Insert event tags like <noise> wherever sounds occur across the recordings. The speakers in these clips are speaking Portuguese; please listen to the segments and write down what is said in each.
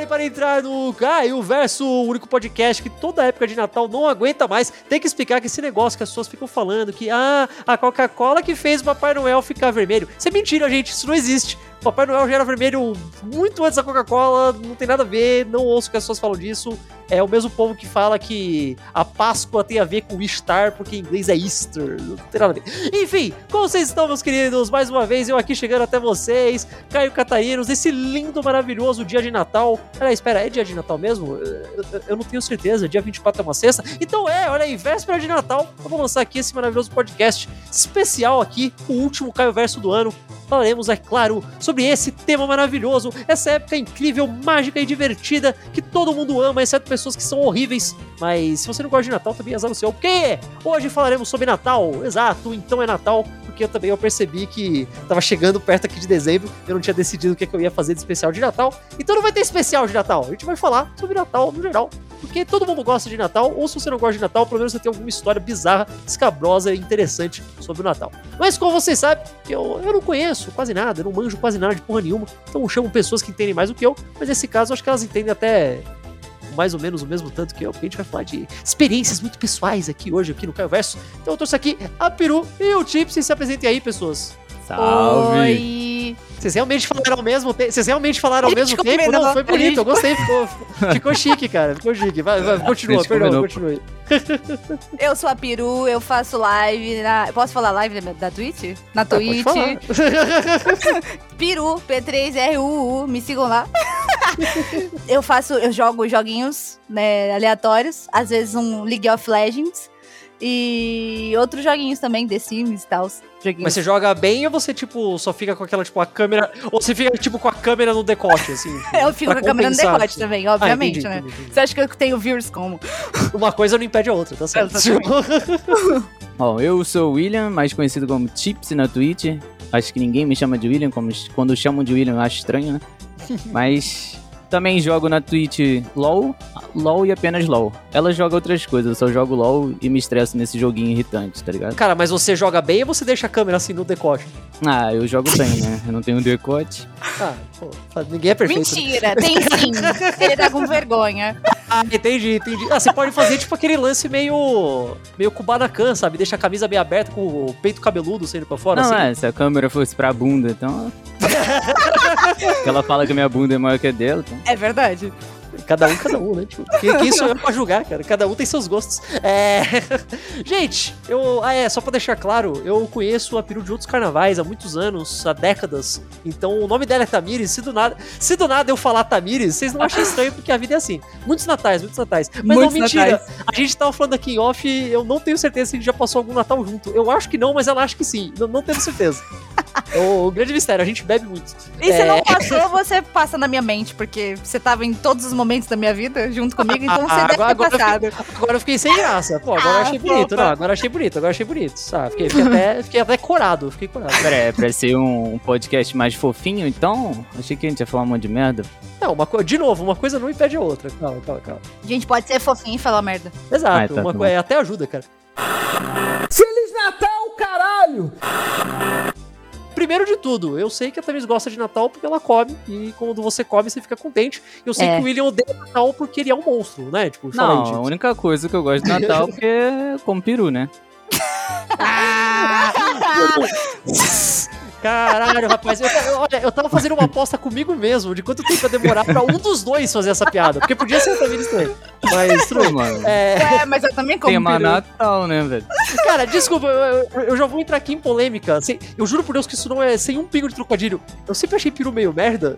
prepare para entrar no Caio Verso, o único podcast que toda época de Natal não aguenta mais. Tem que explicar que esse negócio que as pessoas ficam falando que ah, a Coca-Cola que fez o Papai Noel ficar vermelho. Isso é mentira, gente. Isso não existe. Papai Noel já era vermelho muito antes da Coca-Cola, não tem nada a ver, não ouço que as pessoas falam disso. É o mesmo povo que fala que a Páscoa tem a ver com Star, porque em inglês é Easter. Não tem nada a ver. Enfim, como vocês estão, meus queridos? Mais uma vez, eu aqui chegando até vocês, Caio Catainos, nesse lindo, maravilhoso dia de Natal. Peraí, espera, é dia de Natal mesmo? Eu, eu não tenho certeza, dia 24 é uma sexta. Então é, olha aí, véspera de Natal, eu vou lançar aqui esse maravilhoso podcast especial aqui, o último Caio Verso do ano. Falaremos, é claro, sobre esse tema maravilhoso, essa época incrível, mágica e divertida que todo mundo ama, exceto pessoas que são horríveis. Mas se você não gosta de Natal, também azar o seu. Porque hoje falaremos sobre Natal, exato, então é Natal, porque eu também eu percebi que tava chegando perto aqui de dezembro, eu não tinha decidido o que, é que eu ia fazer de especial de Natal, então não vai ter especial de Natal, a gente vai falar sobre Natal no geral, porque todo mundo gosta de Natal, ou se você não gosta de Natal, pelo menos você tem alguma história bizarra, escabrosa e interessante sobre o Natal. Mas como vocês sabem, eu, eu não conheço quase nada, eu não manjo quase nada de porra nenhuma, então eu chamo pessoas que entendem mais do que eu, mas nesse caso eu acho que elas entendem até mais ou menos o mesmo tanto que eu, porque a gente vai falar de experiências muito pessoais aqui hoje, aqui no Caio Verso. Então eu trouxe aqui a Peru e o Tips, se apresentem aí, pessoas. Salve! Oi! Vocês realmente falaram ao mesmo tempo? Vocês realmente falaram ao mesmo tempo? combinou, Não, foi bonito, eu gostei, ficou, <laughs> ficou chique, cara, ficou chique. Vai, vai, continua, perdão, combinou. continue. <laughs> Eu sou a Peru, eu faço live na... Posso falar live da, da Twitch? Na Ah, pode Twitch. falar. <laughs> Peru, P3RUU, me sigam lá. eu faço, eu jogo joguinhos né, aleatórios, às vezes um League of Legends e outros joguinhos também, The Sims e tal. Joguinhos. Mas você joga bem ou você, tipo, só fica com aquela, tipo, a câmera... Ou você fica, tipo, com a câmera no decote, assim? <laughs> Eu fico com a câmera no decote assim. também, Ah, obviamente, entendi, né? entendi, entendi. Você acha que eu tenho views como? <laughs> Uma coisa não impede a outra, tá certo? <laughs> Bom, eu sou o William, mais conhecido como Chips na Twitch. Acho que ninguém me chama de William, como quando chamam de William eu acho estranho, né? Mas também jogo na Twitch LOL, LOL e apenas LOL. Ela joga outras coisas, eu só jogo LOL e me estresso nesse joguinho irritante, tá ligado? Cara, mas você joga bem ou você deixa a câmera assim no decote? Ah, eu jogo bem, né? Eu não tenho decote. Ah, pô, ninguém é perfeito. né? Mentira, tem sim. Ele tá com vergonha. Ah, entendi, entendi. Ah, você pode fazer tipo aquele lance meio. meio Kubanacan, sabe? Deixa a camisa bem aberta com o peito cabeludo saindo pra fora, Não, assim. é, se a câmera fosse pra bunda, então. <laughs> Porque ela fala que a minha bunda é maior que a dela, então. É verdade. Cada um, cada um, né? Tipo, quem, quem sou eu pra julgar, cara? Cada um tem seus gostos. É. <laughs> Gente, eu. Ah, é, só pra deixar claro, eu conheço a Peru de outros carnavais há muitos anos, há décadas. Então o nome dela é Tamires. Se do nada, se do nada eu falar Tamires, vocês não acham estranho, porque a vida é assim. Muitos natais, muitos natais. Mas Muitos não, mentira. natais. A gente tava falando aqui em off, eu não tenho certeza se a gente já passou algum Natal junto. Eu acho que não, mas ela acha que sim. Não, não tenho certeza. <laughs> É o grande mistério, a gente bebe muito. E se É. não passou, você passa na minha mente, porque você tava em todos os momentos da minha vida junto comigo, então você Ah, deve agora, ter agora, eu passado. fiquei, agora eu fiquei sem graça. Pô, agora eu Ah, achei bonito. Não, agora eu achei bonito, agora eu achei bonito. Sabe? Fiquei, fiquei até, fiquei até corado, fiquei corado. Pera, é pra ser um, um podcast mais fofinho, então? Achei que a gente ia falar um monte de merda. Não, uma co... de novo, uma coisa não impede a outra. Calma, calma, calma. A gente pode ser fofinho e falar merda. Exato, Ah, tá uma co... é, até ajuda, cara. Feliz Natal, caralho! Primeiro de tudo, eu sei que a Thames gosta de Natal porque ela come, e quando você come, você fica contente. Eu sei É. que o William odeia Natal porque ele é um monstro, né? Tipo, aí, Não, a única coisa que eu gosto de Natal <laughs> é porque é como peru, né? <laughs> Caralho, rapaz. Eu, olha, eu tava fazendo uma aposta comigo mesmo de quanto tempo ia demorar pra um dos dois fazer essa piada. Porque podia ser também. Mas, tudo Pô, bem. mano. É, É, mas eu também como Tema peru. Natal, né, velho? Cara, desculpa, eu, eu- já vou entrar aqui em polêmica. Assim, eu juro por Deus que isso não é sem um pingo de trocadilho. Eu sempre achei peru meio merda.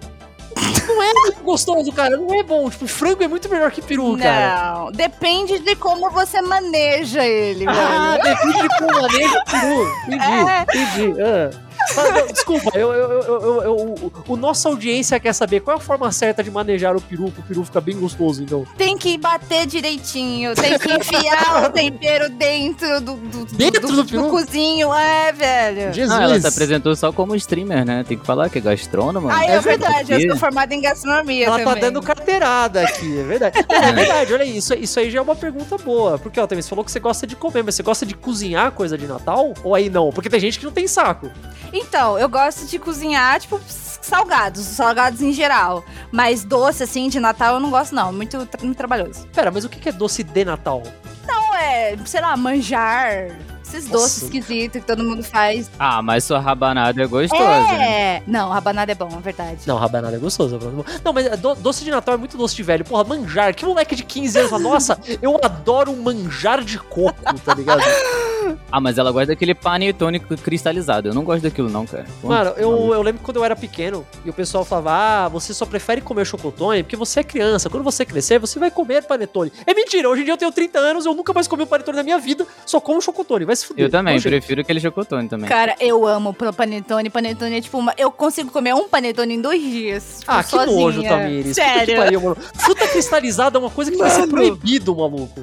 Não é muito gostoso, cara. Não é bom. Tipo, frango é muito melhor que peru, cara. Não, depende de como você maneja ele, Ah, velho. depende de como maneja o peru. Entendi, É. entendi. Ah. <laughs> Desculpa, eu, eu, eu, eu- eu- o, o nossa audiência quer saber qual é a forma certa de manejar o peru, pro peru ficar bem gostoso, então. Tem que bater direitinho, tem que enfiar <laughs> o tempero dentro do, do, Dentro do peru? cozinho, é, velho. Jesus. Ah, ela se apresentou só como streamer, né? Tem que falar que é gastrônoma. Ah, é, É verdade, eu sou formada em gastronomia Ela também. tá dando carteirada aqui, é verdade. É, <laughs> é verdade, olha aí, isso, isso aí já é uma pergunta boa. Porque, ó, também você falou que você gosta de comer, mas você gosta de cozinhar coisa de Natal? Ou aí não? Porque tem gente que não tem saco. Então, eu gosto de cozinhar, tipo, salgados, salgados em geral. Mas doce, assim, de Natal eu não gosto, não. Muito, muito trabalhoso. Pera, mas o que é doce de Natal? Não, é, sei lá, manjar. Esses Nossa. doces esquisitos que todo mundo faz. Ah, mas sua rabanada é gostosa, né? É. Não, rabanada é bom, é verdade. Não, rabanada é gostoso. Bruno. Não, mas do- doce de Natal é muito doce de velho. Porra, manjar. Que moleque de 15 anos fala, nossa, eu adoro manjar de coco, tá ligado? <laughs> Ah, mas ela gosta daquele panetone cristalizado. Eu não gosto daquilo, não, cara. Pô, Mano, eu, eu lembro que quando eu era pequeno e o pessoal falava, ah, você só prefere comer chocotone porque você é criança. Quando você crescer, você vai comer panetone. É mentira, hoje em dia eu tenho 30 anos, eu nunca mais comi um panetone na minha vida, só como chocotone. Vai se fuder. Eu também, gente. prefiro aquele chocotone também. Cara, eu amo panetone. Panetone é tipo uma. Eu consigo comer um panetone em dois dias. tipo, Ah, que sozinha. nojo, Tamires. Puta que Sério. pariu, mano. Fruta cristalizada é uma coisa que vai ser Mano. proibido, maluco.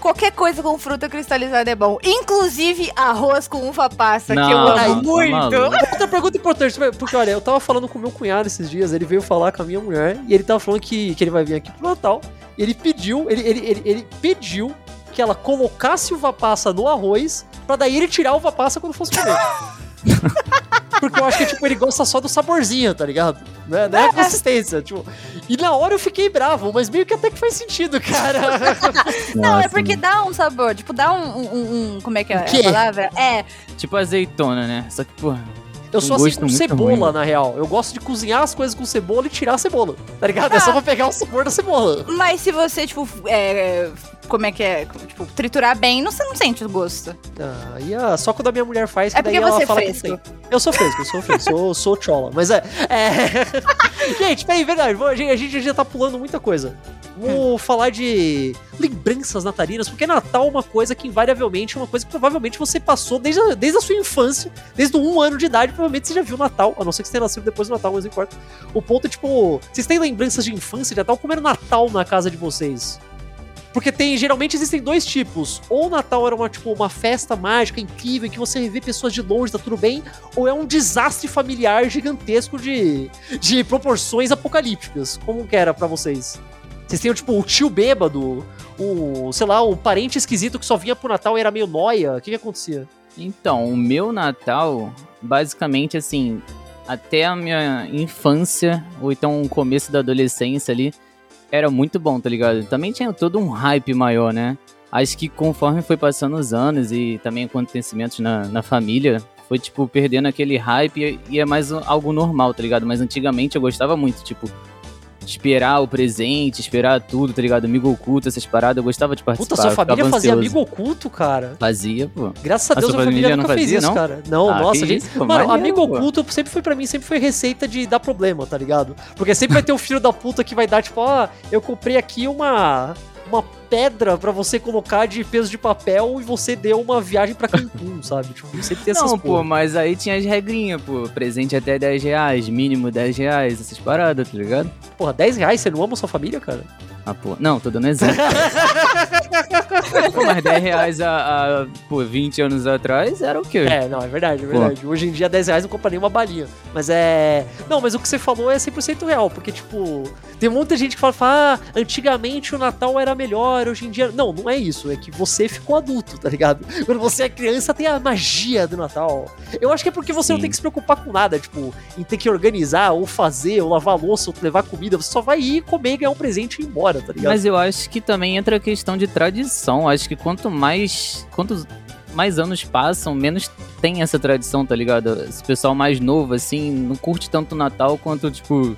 Qualquer coisa com fruta cristalizada é bom. Inclusive arroz com uva passa, que eu Não, amo muito. Outra pergunta importante, porque olha, eu tava falando com meu cunhado esses dias, ele veio falar com a minha mulher e ele tava falando que, que ele vai vir aqui pro Natal. E ele pediu, ele, ele, ele, ele pediu que ela colocasse uva passa no arroz pra daí ele tirar a uva passa quando fosse comer. <laughs> Porque eu acho que, tipo, ele gosta só do saborzinho, tá ligado? Né? Não é a consistência, tipo. E na hora eu fiquei bravo, mas meio que até que faz sentido, cara. <laughs> Não, é Nossa, porque mano. dá um sabor. Tipo, dá um. um- um- como é que é a palavra? É. Tipo azeitona, né? Só que, porra. Eu Um sou assim gosto com cebola, ruim. na real. Eu gosto de cozinhar as coisas com cebola e tirar a cebola. Tá ligado? É só pra pegar o sabor da cebola. Mas se você, tipo, é, como é que é? Tipo, triturar bem, não, você não sente o gosto. Ah, e ah, só quando a minha mulher faz, que É daí ela você é fala que fresco. não tem. Eu sou fresco, eu sou fresco, sou, <laughs> sou chola. Mas é. é... <laughs> gente, peraí, verdade, a gente, a gente já tá pulando muita coisa. Vou falar de lembranças natalinas, porque Natal é uma coisa que invariavelmente é uma coisa que provavelmente você passou desde a, desde a sua infância, desde um ano de idade, provavelmente você já viu Natal, a não ser que você tenha nascido depois do Natal, mas não importa. O ponto é, tipo, vocês têm lembranças de infância de Natal? Como era o Natal na casa de vocês? Porque tem, geralmente existem dois tipos. Ou o Natal era uma, tipo, uma festa mágica incrível em que você vê pessoas de longe, tá tudo bem, ou é um desastre familiar gigantesco de, de proporções apocalípticas. Como que era pra vocês? Vocês tinham, tipo, o tio bêbado, o, sei lá, o parente esquisito que só vinha pro Natal e era meio noia. O que que acontecia? Então, o meu Natal, basicamente assim, até a minha infância, ou então o começo da adolescência ali, era muito bom, tá ligado? Também tinha todo um hype maior, né? Acho que conforme foi passando os anos e também acontecimentos na, na família, foi, tipo, perdendo aquele hype e- é mais algo normal, tá ligado? Mas antigamente eu gostava muito, tipo, esperar o presente, esperar tudo, tá ligado? Amigo oculto, essas paradas, eu gostava de participar. Puta, sua família fazia ansioso. amigo oculto, cara. Fazia, pô. Graças a A Deus sua a família família nunca não fez fazia, isso, não? cara. Não, Ah, nossa, gente. isso, Mano, amigo pô. oculto sempre foi pra mim, sempre foi receita de dar problema, tá ligado? Porque sempre vai ter o filho da puta que vai dar, tipo, ó, eu comprei aqui uma. Uma pedra pra você colocar de peso de papel e você deu uma viagem pra Cancún, <laughs> sabe? Tipo, sempre tem essas Não, pô, mas aí tinha as regrinhas, pô. Presente até 10 reais, mínimo 10 reais, essas paradas, tá ligado? Porra, 10 reais, você não ama sua família, cara? Ah, pô. Não, tô dando exemplo. <laughs> pô, mas 10 reais há, há, pô, 20 anos atrás era o quê? É, não, é verdade, é verdade. Hoje em dia, 10 reais não compra nem uma balinha. Mas é. Não, mas o que você falou é 100% real, porque, tipo, tem muita gente que fala, fala, ah, antigamente o Natal era melhor, hoje em dia. Não, não é isso. É que você ficou adulto, tá ligado? Quando você é criança, tem a magia do Natal. Eu acho que é porque você não Sim. tem que se preocupar com nada, tipo, em ter que organizar, ou fazer, ou lavar louça, ou levar comida. Você só vai ir comer, ganhar um presente e ir embora, tá ligado? Mas eu acho que também entra a questão de tradição. Acho quanto mais. Quanto mais anos passam, menos tem essa tradição, tá ligado? Esse pessoal mais novo, assim, não curte tanto o Natal quanto, tipo.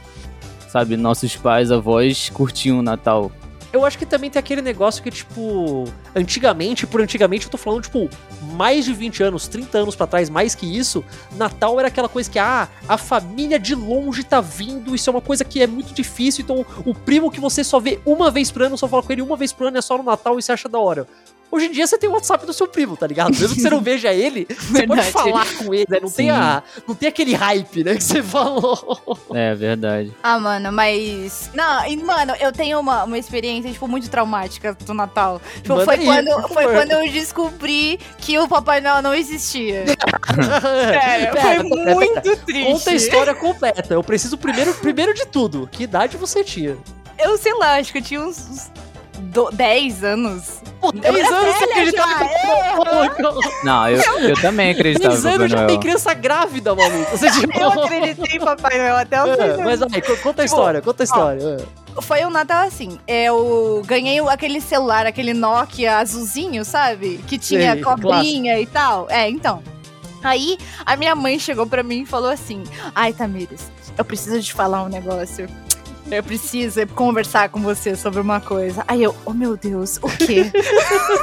Sabe, nossos pais, avós curtiam o Natal. Eu acho que também tem aquele negócio que, tipo, antigamente, por antigamente eu tô falando, tipo, mais de 20 anos, 30 anos pra trás, mais que isso, Natal era aquela coisa que, ah, a família de longe tá vindo, isso é uma coisa que é muito difícil, então o primo que você só vê uma vez por ano, só fala com ele uma vez por ano, é só no Natal e você acha da hora. Hoje em dia você tem o WhatsApp do seu primo, tá ligado? Mesmo que você não <laughs> veja ele, você pode falar com ele, né? Não tem, a, não tem aquele hype, né, que você falou. É verdade. Ah, mano, mas. Não, e, mano, eu tenho uma, uma experiência, tipo, muito traumática do Natal. Tipo, Manda foi, aí, quando, foi quando eu descobri que o Papai Noel não existia. <laughs> Sério, Pera, foi pera, muito pera. triste. Conta a história completa. Eu preciso primeiro, primeiro de tudo. Que idade você tinha? Eu sei lá, acho que eu tinha uns, uns do- 10 anos. Pô, 10 anos você acreditava já, em Papai Noel. Não, eu, eu também acreditava 10 no Papai anos já Noel. tem criança grávida, maluco. Você, <laughs> tipo, Eu acreditei em Papai Noel até os É, mas co- conta a história, conta a história. é. Foi um Natal assim. Eu ganhei aquele celular, aquele Nokia azulzinho, sabe? Que tinha Sei, cobrinha e tal. É, então. Aí a minha mãe chegou pra mim e falou assim: Ai, Tamires, eu preciso te falar um negócio. Eu preciso conversar com você sobre uma coisa. Aí eu, oh meu Deus, o quê?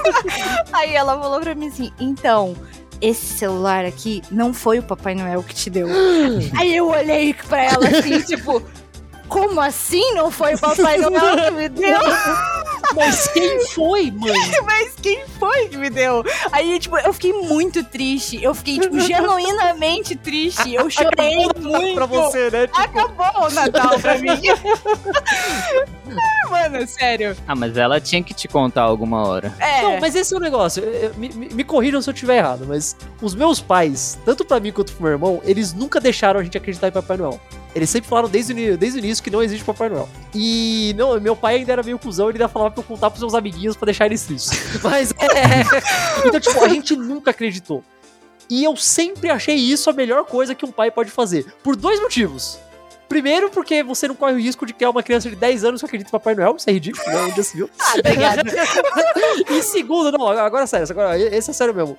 <laughs> Aí ela falou pra mim assim: então, esse celular aqui não foi o Papai Noel que te deu. <gasps> Aí eu olhei pra ela assim, tipo, como assim não foi o Papai Noel que me deu? <laughs> Mas quem <laughs> foi, mãe? Mas quem foi que me deu? Aí, tipo, eu fiquei muito triste. Eu fiquei, tipo, <laughs> genuinamente triste. Eu chorei Acabou o Natal muito. pra você, né? Tipo, Acabou o Natal pra mim. Ah, <laughs> Mano, sério. Ah, mas ela tinha que te contar alguma hora. É. Não, mas esse é o negócio. Eu- eu- me, me, me corrijam se eu estiver errado, mas os meus pais, tanto pra mim quanto pro meu irmão, eles nunca deixaram a gente acreditar em Papai Noel. Eles sempre falaram desde o, desde o início que não existe Papai Noel. E não, meu pai ainda era meio cuzão, ele ainda falava pra eu contar pros meus amiguinhos pra deixar eles tristes. <laughs> Mas é. Então, tipo, a gente nunca acreditou. E eu sempre achei isso a melhor coisa que um pai pode fazer. Por dois motivos. Primeiro, porque você não corre o risco de criar uma criança de 10 anos que acredita em Papai Noel. Isso é ridículo, né? Onde já se viu. Ah, obrigada. <laughs> e segundo, não, agora sério, agora, esse é sério mesmo.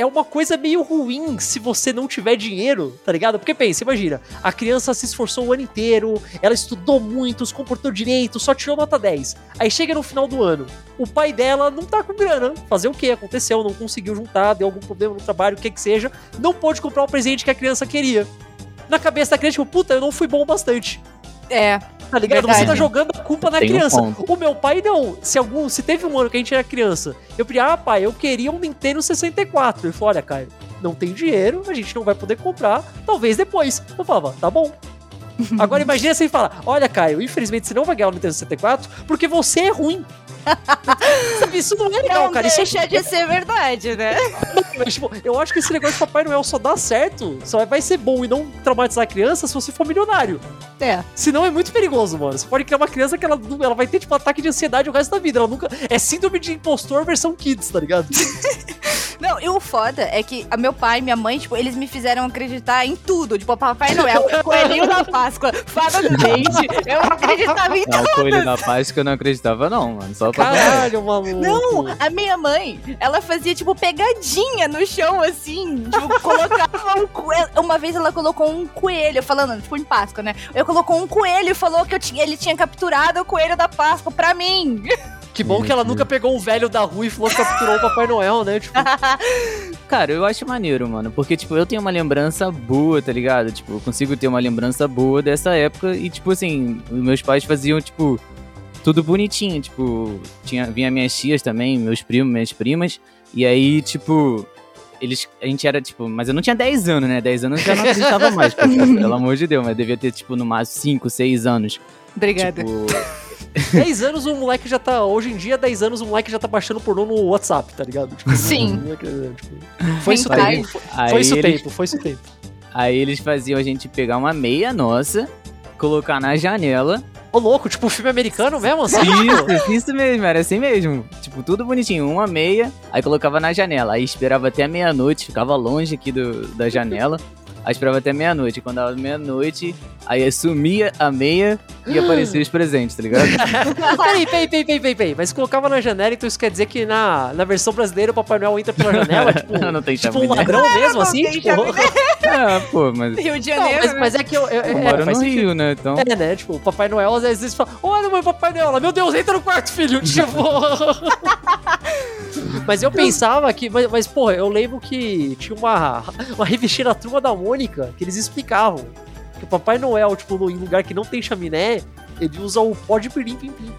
É uma coisa meio ruim se você não tiver dinheiro, tá ligado? Porque pensa, imagina, a criança se esforçou o ano inteiro, ela estudou muito, se comportou direito, só tirou nota 10. Aí chega no final do ano, o pai dela não tá com grana. Fazer o que? Aconteceu, não conseguiu juntar, deu algum problema no trabalho, o que que seja, não pôde comprar o presente que a criança queria. Na cabeça da criança, tipo, puta, eu não fui bom bastante. É. Tá ligado? Verdade. Você tá jogando a culpa na Tem um criança. ponto. o meu pai não. Se algum, se teve um ano que a gente era criança, eu pedi, ah, pai, eu queria um Nintendo 64. Ele falou, olha, Caio, não tem dinheiro, a gente não vai poder comprar, talvez depois. Eu falava, tá bom. <laughs> Agora imagina você falar, olha, Caio, infelizmente você não vai ganhar o Nintendo 64 porque você é ruim. Sabe, isso não é legal, Não cara. Isso deixa de ser verdade, né? mas, tipo, eu acho que esse negócio de Papai Noel só dá certo, só vai ser bom e não traumatizar a criança se você for milionário. É. Senão é muito perigoso, mano. Você pode criar uma criança que ela, ela vai ter, tipo, ataque de ansiedade o resto da vida. Ela nunca. É síndrome de impostor versão kids, tá ligado? <laughs> Não, e o foda é que a meu pai e minha mãe, tipo, eles me fizeram acreditar em tudo. Tipo, Papai Noel, <laughs> Coelhinho da Páscoa, Fada do Dente. Eu <laughs> acreditava em Não, o Coelho da Páscoa eu não acreditava, não, mano. Só pra Caralho, maluco. Não, a minha mãe, ela fazia, tipo, pegadinha no chão, assim. Tipo, colocava um coelho. Uma vez ela colocou um coelho, falando, tipo, em Páscoa, né? Eu colocou um coelho e falou que eu tinha, ele tinha capturado o coelho da Páscoa pra mim. <laughs> Que bom que ela nunca pegou um velho da rua e falou que capturou o Papai Noel, né? Tipo, <laughs> Cara, eu acho maneiro, mano. Porque, tipo, eu tenho uma lembrança boa, tá ligado? Tipo, eu consigo ter uma lembrança boa dessa época. E, tipo, assim, os meus pais faziam, tipo, tudo bonitinho. Tipo, tinha, vinha minhas tias também, meus primos, minhas primas. E aí, tipo, eles. A gente era, tipo, mas eu não tinha 10 anos, né? 10 anos eu já não acreditava mais, pô, pelo amor de Deus, mas devia ter, tipo, no máximo 5, 6 anos. Obrigada. Tipo, 10 anos o moleque já tá. Hoje em dia, 10 anos o moleque já tá baixando pornô no WhatsApp, tá ligado? Tipo, Sim. tipo, foi isso o tempo. Foi, isso o eles- tempo, foi isso o tempo. Aí eles faziam a gente pegar uma meia nossa, colocar na janela. Ô, louco, tipo filme americano mesmo, assim? Isso, isso mesmo, era assim mesmo. Tipo, tudo bonitinho, uma meia, aí colocava na janela. Aí esperava até meia-noite, ficava longe aqui do, da janela. Aí esperava até meia-noite. Quando dava meia-noite, aí sumia a meia e aparecia os <gasps> presentes, tá ligado? <laughs> peraí, peraí, peraí, peraí, peraí, peraí. Mas colocava na janela, então isso quer dizer que na, na versão brasileira o Papai Noel entra pela janela? <laughs> Tipo, Não tem tipo um ladrão mesmo, assim? tem Tipo, <laughs> ah, pô, mas Rio de Não, Janeiro. mas, né? mas é que eu. eu, eu é, moro no sentido. Rio, né? Então. É, né? Tipo, o Papai Noel às vezes fala: Olha, meu Papai Noel, meu Deus, entra no quarto, filho. Tipo. mas eu pensava que. Mas, mas, porra, eu lembro que tinha uma, uma revistinha na turma da Mônica que eles explicavam que o Papai Noel, tipo, no, em lugar que não tem chaminé, ele usa o pó de pirim-pim-pim.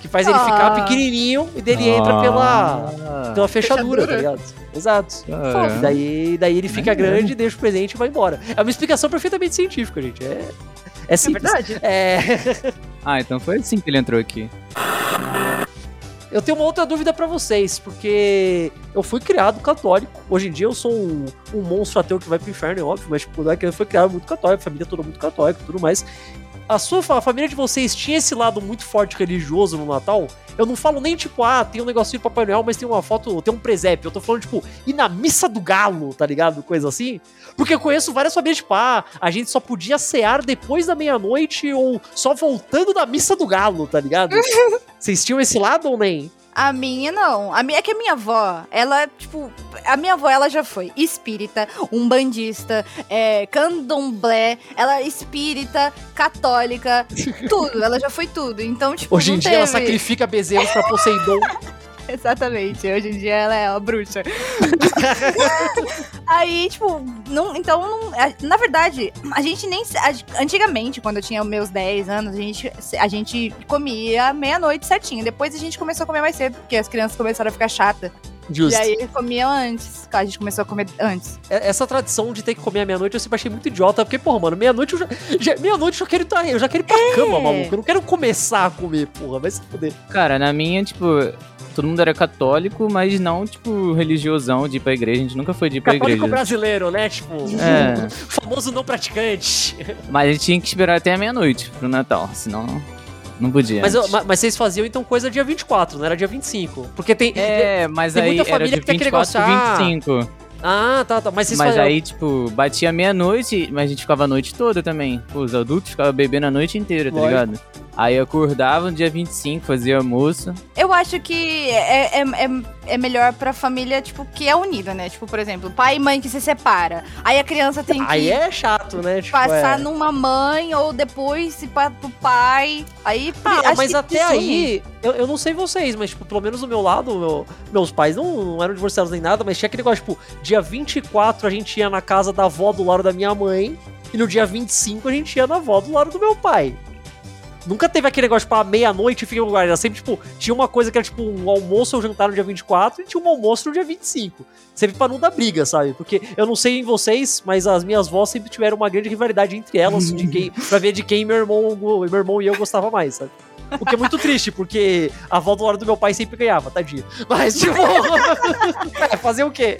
Que faz ele Ah. ficar pequenininho e dele entra pela, Ah, pela fechadura, tá Fechadura. ligado? Exato. caramba. Daí, daí ele fica Maneiro. grande, deixa o presente e vai embora. É uma explicação perfeitamente científica, gente. É, é É simples. verdade. É, Ah, então foi assim que ele entrou aqui. Eu tenho uma outra dúvida pra vocês, porque eu fui criado católico. Hoje em dia eu sou um, um monstro ateu que vai pro inferno, é óbvio, mas tipo, daqui eu fui criado muito católico, família toda muito católica e tudo mais. A sua a família de vocês tinha esse lado muito forte religioso no Natal? Eu não falo nem, tipo, ah, tem um negocinho do Papai Noel, mas tem uma foto, tem um presépio. Eu tô falando, tipo, ir na missa do galo, tá ligado? Coisa assim. Porque eu conheço várias famílias, tipo, ah, a gente só podia cear depois da meia-noite ou só voltando da missa do galo, tá ligado? <laughs> Vocês tinham esse lado ou nem? A minha não. A minha é que a minha avó, ela, tipo, a minha avó, ela já foi espírita, umbandista, é, candomblé, ela é espírita, católica, <laughs> tudo. Ela já foi tudo. Então, tipo, Hoje em dia ela teve- sacrifica bezerros pra Poseidon. <laughs> <laughs> Exatamente. Hoje em dia ela é uma bruxa. <laughs> Aí, tipo, não, então, não, a- na verdade, a gente nem. a- antigamente, quando eu tinha meus 10 anos, a gente, a gente comia meia-noite certinho. Depois a gente começou a comer mais cedo, porque as crianças começaram a ficar chatas. Justo. E aí comiam antes. A gente começou a comer antes. É- Essa tradição de ter que comer à meia-noite eu sempre achei muito idiota, porque, porra, mano, meia-noite eu já. já- meia-noite eu já quero estar. Eu já quero ir pra É. cama, maluco. Eu não quero começar a comer, porra. Vai se fuder. Cara, na minha, tipo, todo mundo era católico, mas não, tipo, religiosão de ir pra igreja. A gente nunca foi de ir pra Católico igreja. brasileiro, né? Tipo, É. <laughs> famoso não praticante. Mas a gente tinha que esperar até a meia-noite pro Natal, senão não podia. Mas, eu- mas vocês faziam então coisa dia 24, não era dia 25. Porque tem. É, mas tem aí muita era família de que tem aquele 24 negócio, ah, 25. Ah, tá, tá. Mas vocês Mas faziam. aí, tipo, batia meia-noite, mas a gente ficava a noite toda também. Pô, os adultos ficavam bebendo a noite inteira, tá Lógico. ligado? Aí acordava no dia 25, fazia almoço. Eu acho que é, é, é, é melhor pra família, tipo, que é unida, né? Tipo, por exemplo, pai e mãe que se separa. Aí a criança tem que Aí é chato, né? Tipo, passar é... numa mãe ou depois ir pra, pro pai. Aí, Ah, acho mas que até isso aí, eu, eu não sei vocês, mas, tipo, pelo menos do meu lado, meu- meus pais não, não eram divorciados nem nada, mas tinha aquele negócio, tipo, dia 24 a gente ia na casa da avó do lado da minha mãe, e no dia 25 a gente ia na avó do lado do meu pai. Nunca teve aquele negócio, tipo, à meia-noite fica um lugar. Era sempre, tipo, tinha uma coisa que era, tipo, um almoço ou jantar no dia 24 e tinha um almoço no dia 25. Sempre pra não dar briga, sabe? Porque eu não sei em vocês, mas as minhas avós sempre tiveram uma grande rivalidade entre elas, de quem, <laughs> pra ver de quem meu irmão, meu irmão e eu gostava mais, sabe? O que é muito triste, porque a avó do lado do meu pai sempre ganhava, tadinha. Mas, tipo. <laughs> é, fazer o quê?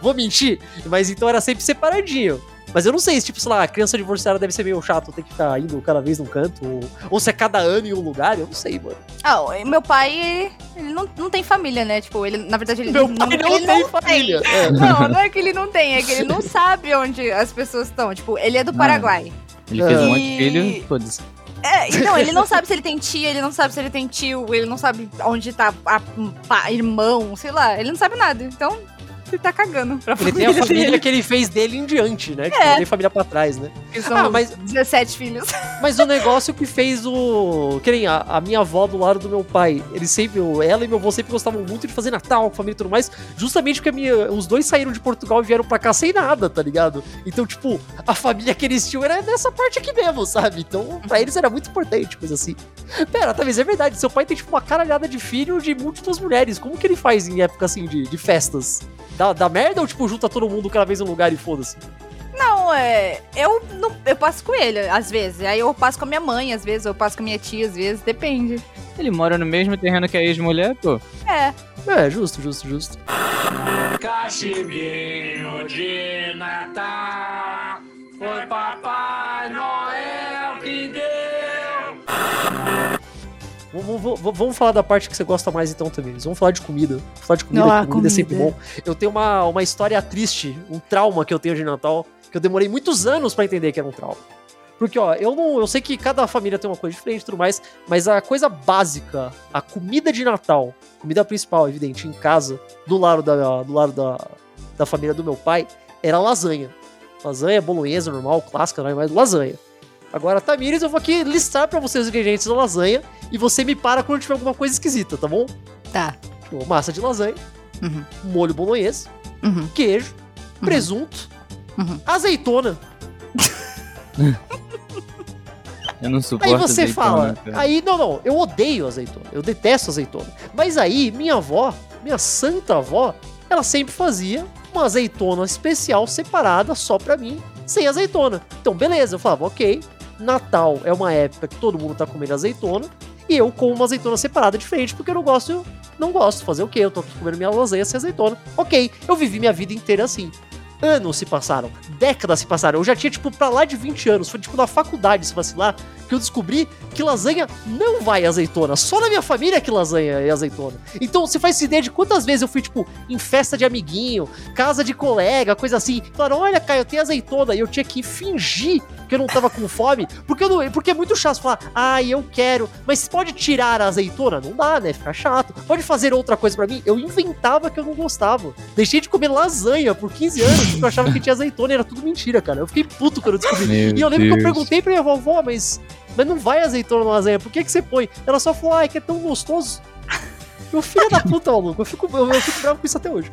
Vou mentir? Mas então era sempre separadinho. Mas eu não sei se, tipo, sei lá, a criança divorciada deve ser meio chato ter que ficar indo cada vez num canto, ou, ou se é cada ano em um lugar, eu não sei, mano. Ah, o- meu pai, ele não, não tem família, né? Tipo, ele, na verdade, ele Meu não, pai não ele tem família. É. <laughs> Não, não é que ele não tem, é que ele não sabe onde as pessoas estão. Tipo, ele é do Ah. Paraguai. Ele fez um E- monte de filho, foda-se. É, então, ele não sabe se ele tem tia, ele não sabe se ele tem tio, ele não sabe onde tá a, pa- irmão, sei lá, ele não sabe nada. Então, ele tá cagando pra Ele tem a família dele, que ele fez dele em diante, né? Tipo, É. não tem família pra trás, né? que são Ah, mas- 17 filhos. <laughs> Mas o negócio que fez o. Que nem a, a minha avó do lado do meu pai. Eles sempre. Ela e meu avô sempre gostavam muito de fazer Natal com a família e tudo mais. Justamente porque minha, os dois saíram de Portugal e vieram pra cá sem nada, tá ligado? Então, tipo, a família que eles tinham era nessa parte aqui mesmo, sabe? Então, pra eles era muito importante, coisa assim. Pera, talvez é verdade. Seu pai tem, tipo, uma caralhada de filho de múltiplas mulheres. Como que ele faz em época assim de, de festas? Dá, dá merda ou, tipo, junta todo mundo cada vez num lugar e foda-se? Não, é. Eu, não, eu passo com ele, às vezes. Aí eu passo com a minha mãe, às vezes, eu passo com a minha tia, às vezes, depende. Ele mora no mesmo terreno que a ex-mulher, pô. É. É, justo, justo, justo. Cachimbinho de Natal, foi Papai Noel Vamos, vamos- vamos falar da parte que você gosta mais então também. Vamos falar de comida. Vamos falar de comida, Ah, que comida, é sempre comida. bom. Eu tenho uma, uma história triste, um trauma que eu tenho de Natal, que eu demorei muitos anos pra entender que era um trauma. Porque, ó, eu não. Eu sei que cada família tem uma coisa diferente e tudo mais, mas a coisa básica, a comida de Natal, comida principal, evidente, em casa, do lado da, do lado da, da família do meu pai, era lasanha. Lasanha, bolonhesa, normal, clássica, mas lasanha. Agora, Tamires, eu vou aqui listar pra vocês os ingredientes da lasanha e você me para quando tiver alguma coisa esquisita, tá bom? Tá. Tipo, massa de lasanha, Uhum. molho bolonhês, Uhum. queijo, presunto, Uhum. azeitona. <laughs> Eu não suporto Aí você azeitona, fala, cara. aí não, não, eu odeio azeitona, eu detesto azeitona. Mas aí minha avó, minha santa avó, ela sempre fazia uma azeitona especial separada só pra mim, sem azeitona. Então beleza, eu falava, ok, Natal é uma época que todo mundo tá comendo azeitona e eu como uma azeitona separada diferente porque eu não gosto, não gosto. Fazer o quê? Eu tô aqui comendo minha lasanha sem azeitona. Ok, eu vivi minha vida inteira assim. Anos se passaram, décadas se passaram. Eu já tinha, tipo, pra lá de 20 anos. Foi, tipo, na faculdade, se vacilar, porque eu descobri que lasanha não vai azeitona. Só na minha família é que lasanha é azeitona. Então, você faz ideia de quantas vezes eu fui, tipo, em festa de amiguinho, casa de colega, coisa assim. Falaram, olha, Caio, eu tenho azeitona. E eu tinha que fingir que eu não tava com fome, porque, não, porque é muito chato falar, ai, eu quero, mas pode tirar a azeitona? Não dá, né? Fica chato. Pode fazer outra coisa pra mim? Eu inventava que eu não gostava. Deixei de comer lasanha por 15 anos, porque eu achava que tinha azeitona e era tudo mentira, cara. Eu fiquei puto quando eu descobri. Meu e eu lembro que eu Deus. perguntei pra minha vovó, mas, mas não vai azeitona na lasanha, por que, que você põe? Ela só falou, ai, que é tão gostoso. Meu filho da <laughs> puta, maluco. Eu fico, eu, eu fico bravo com isso até hoje.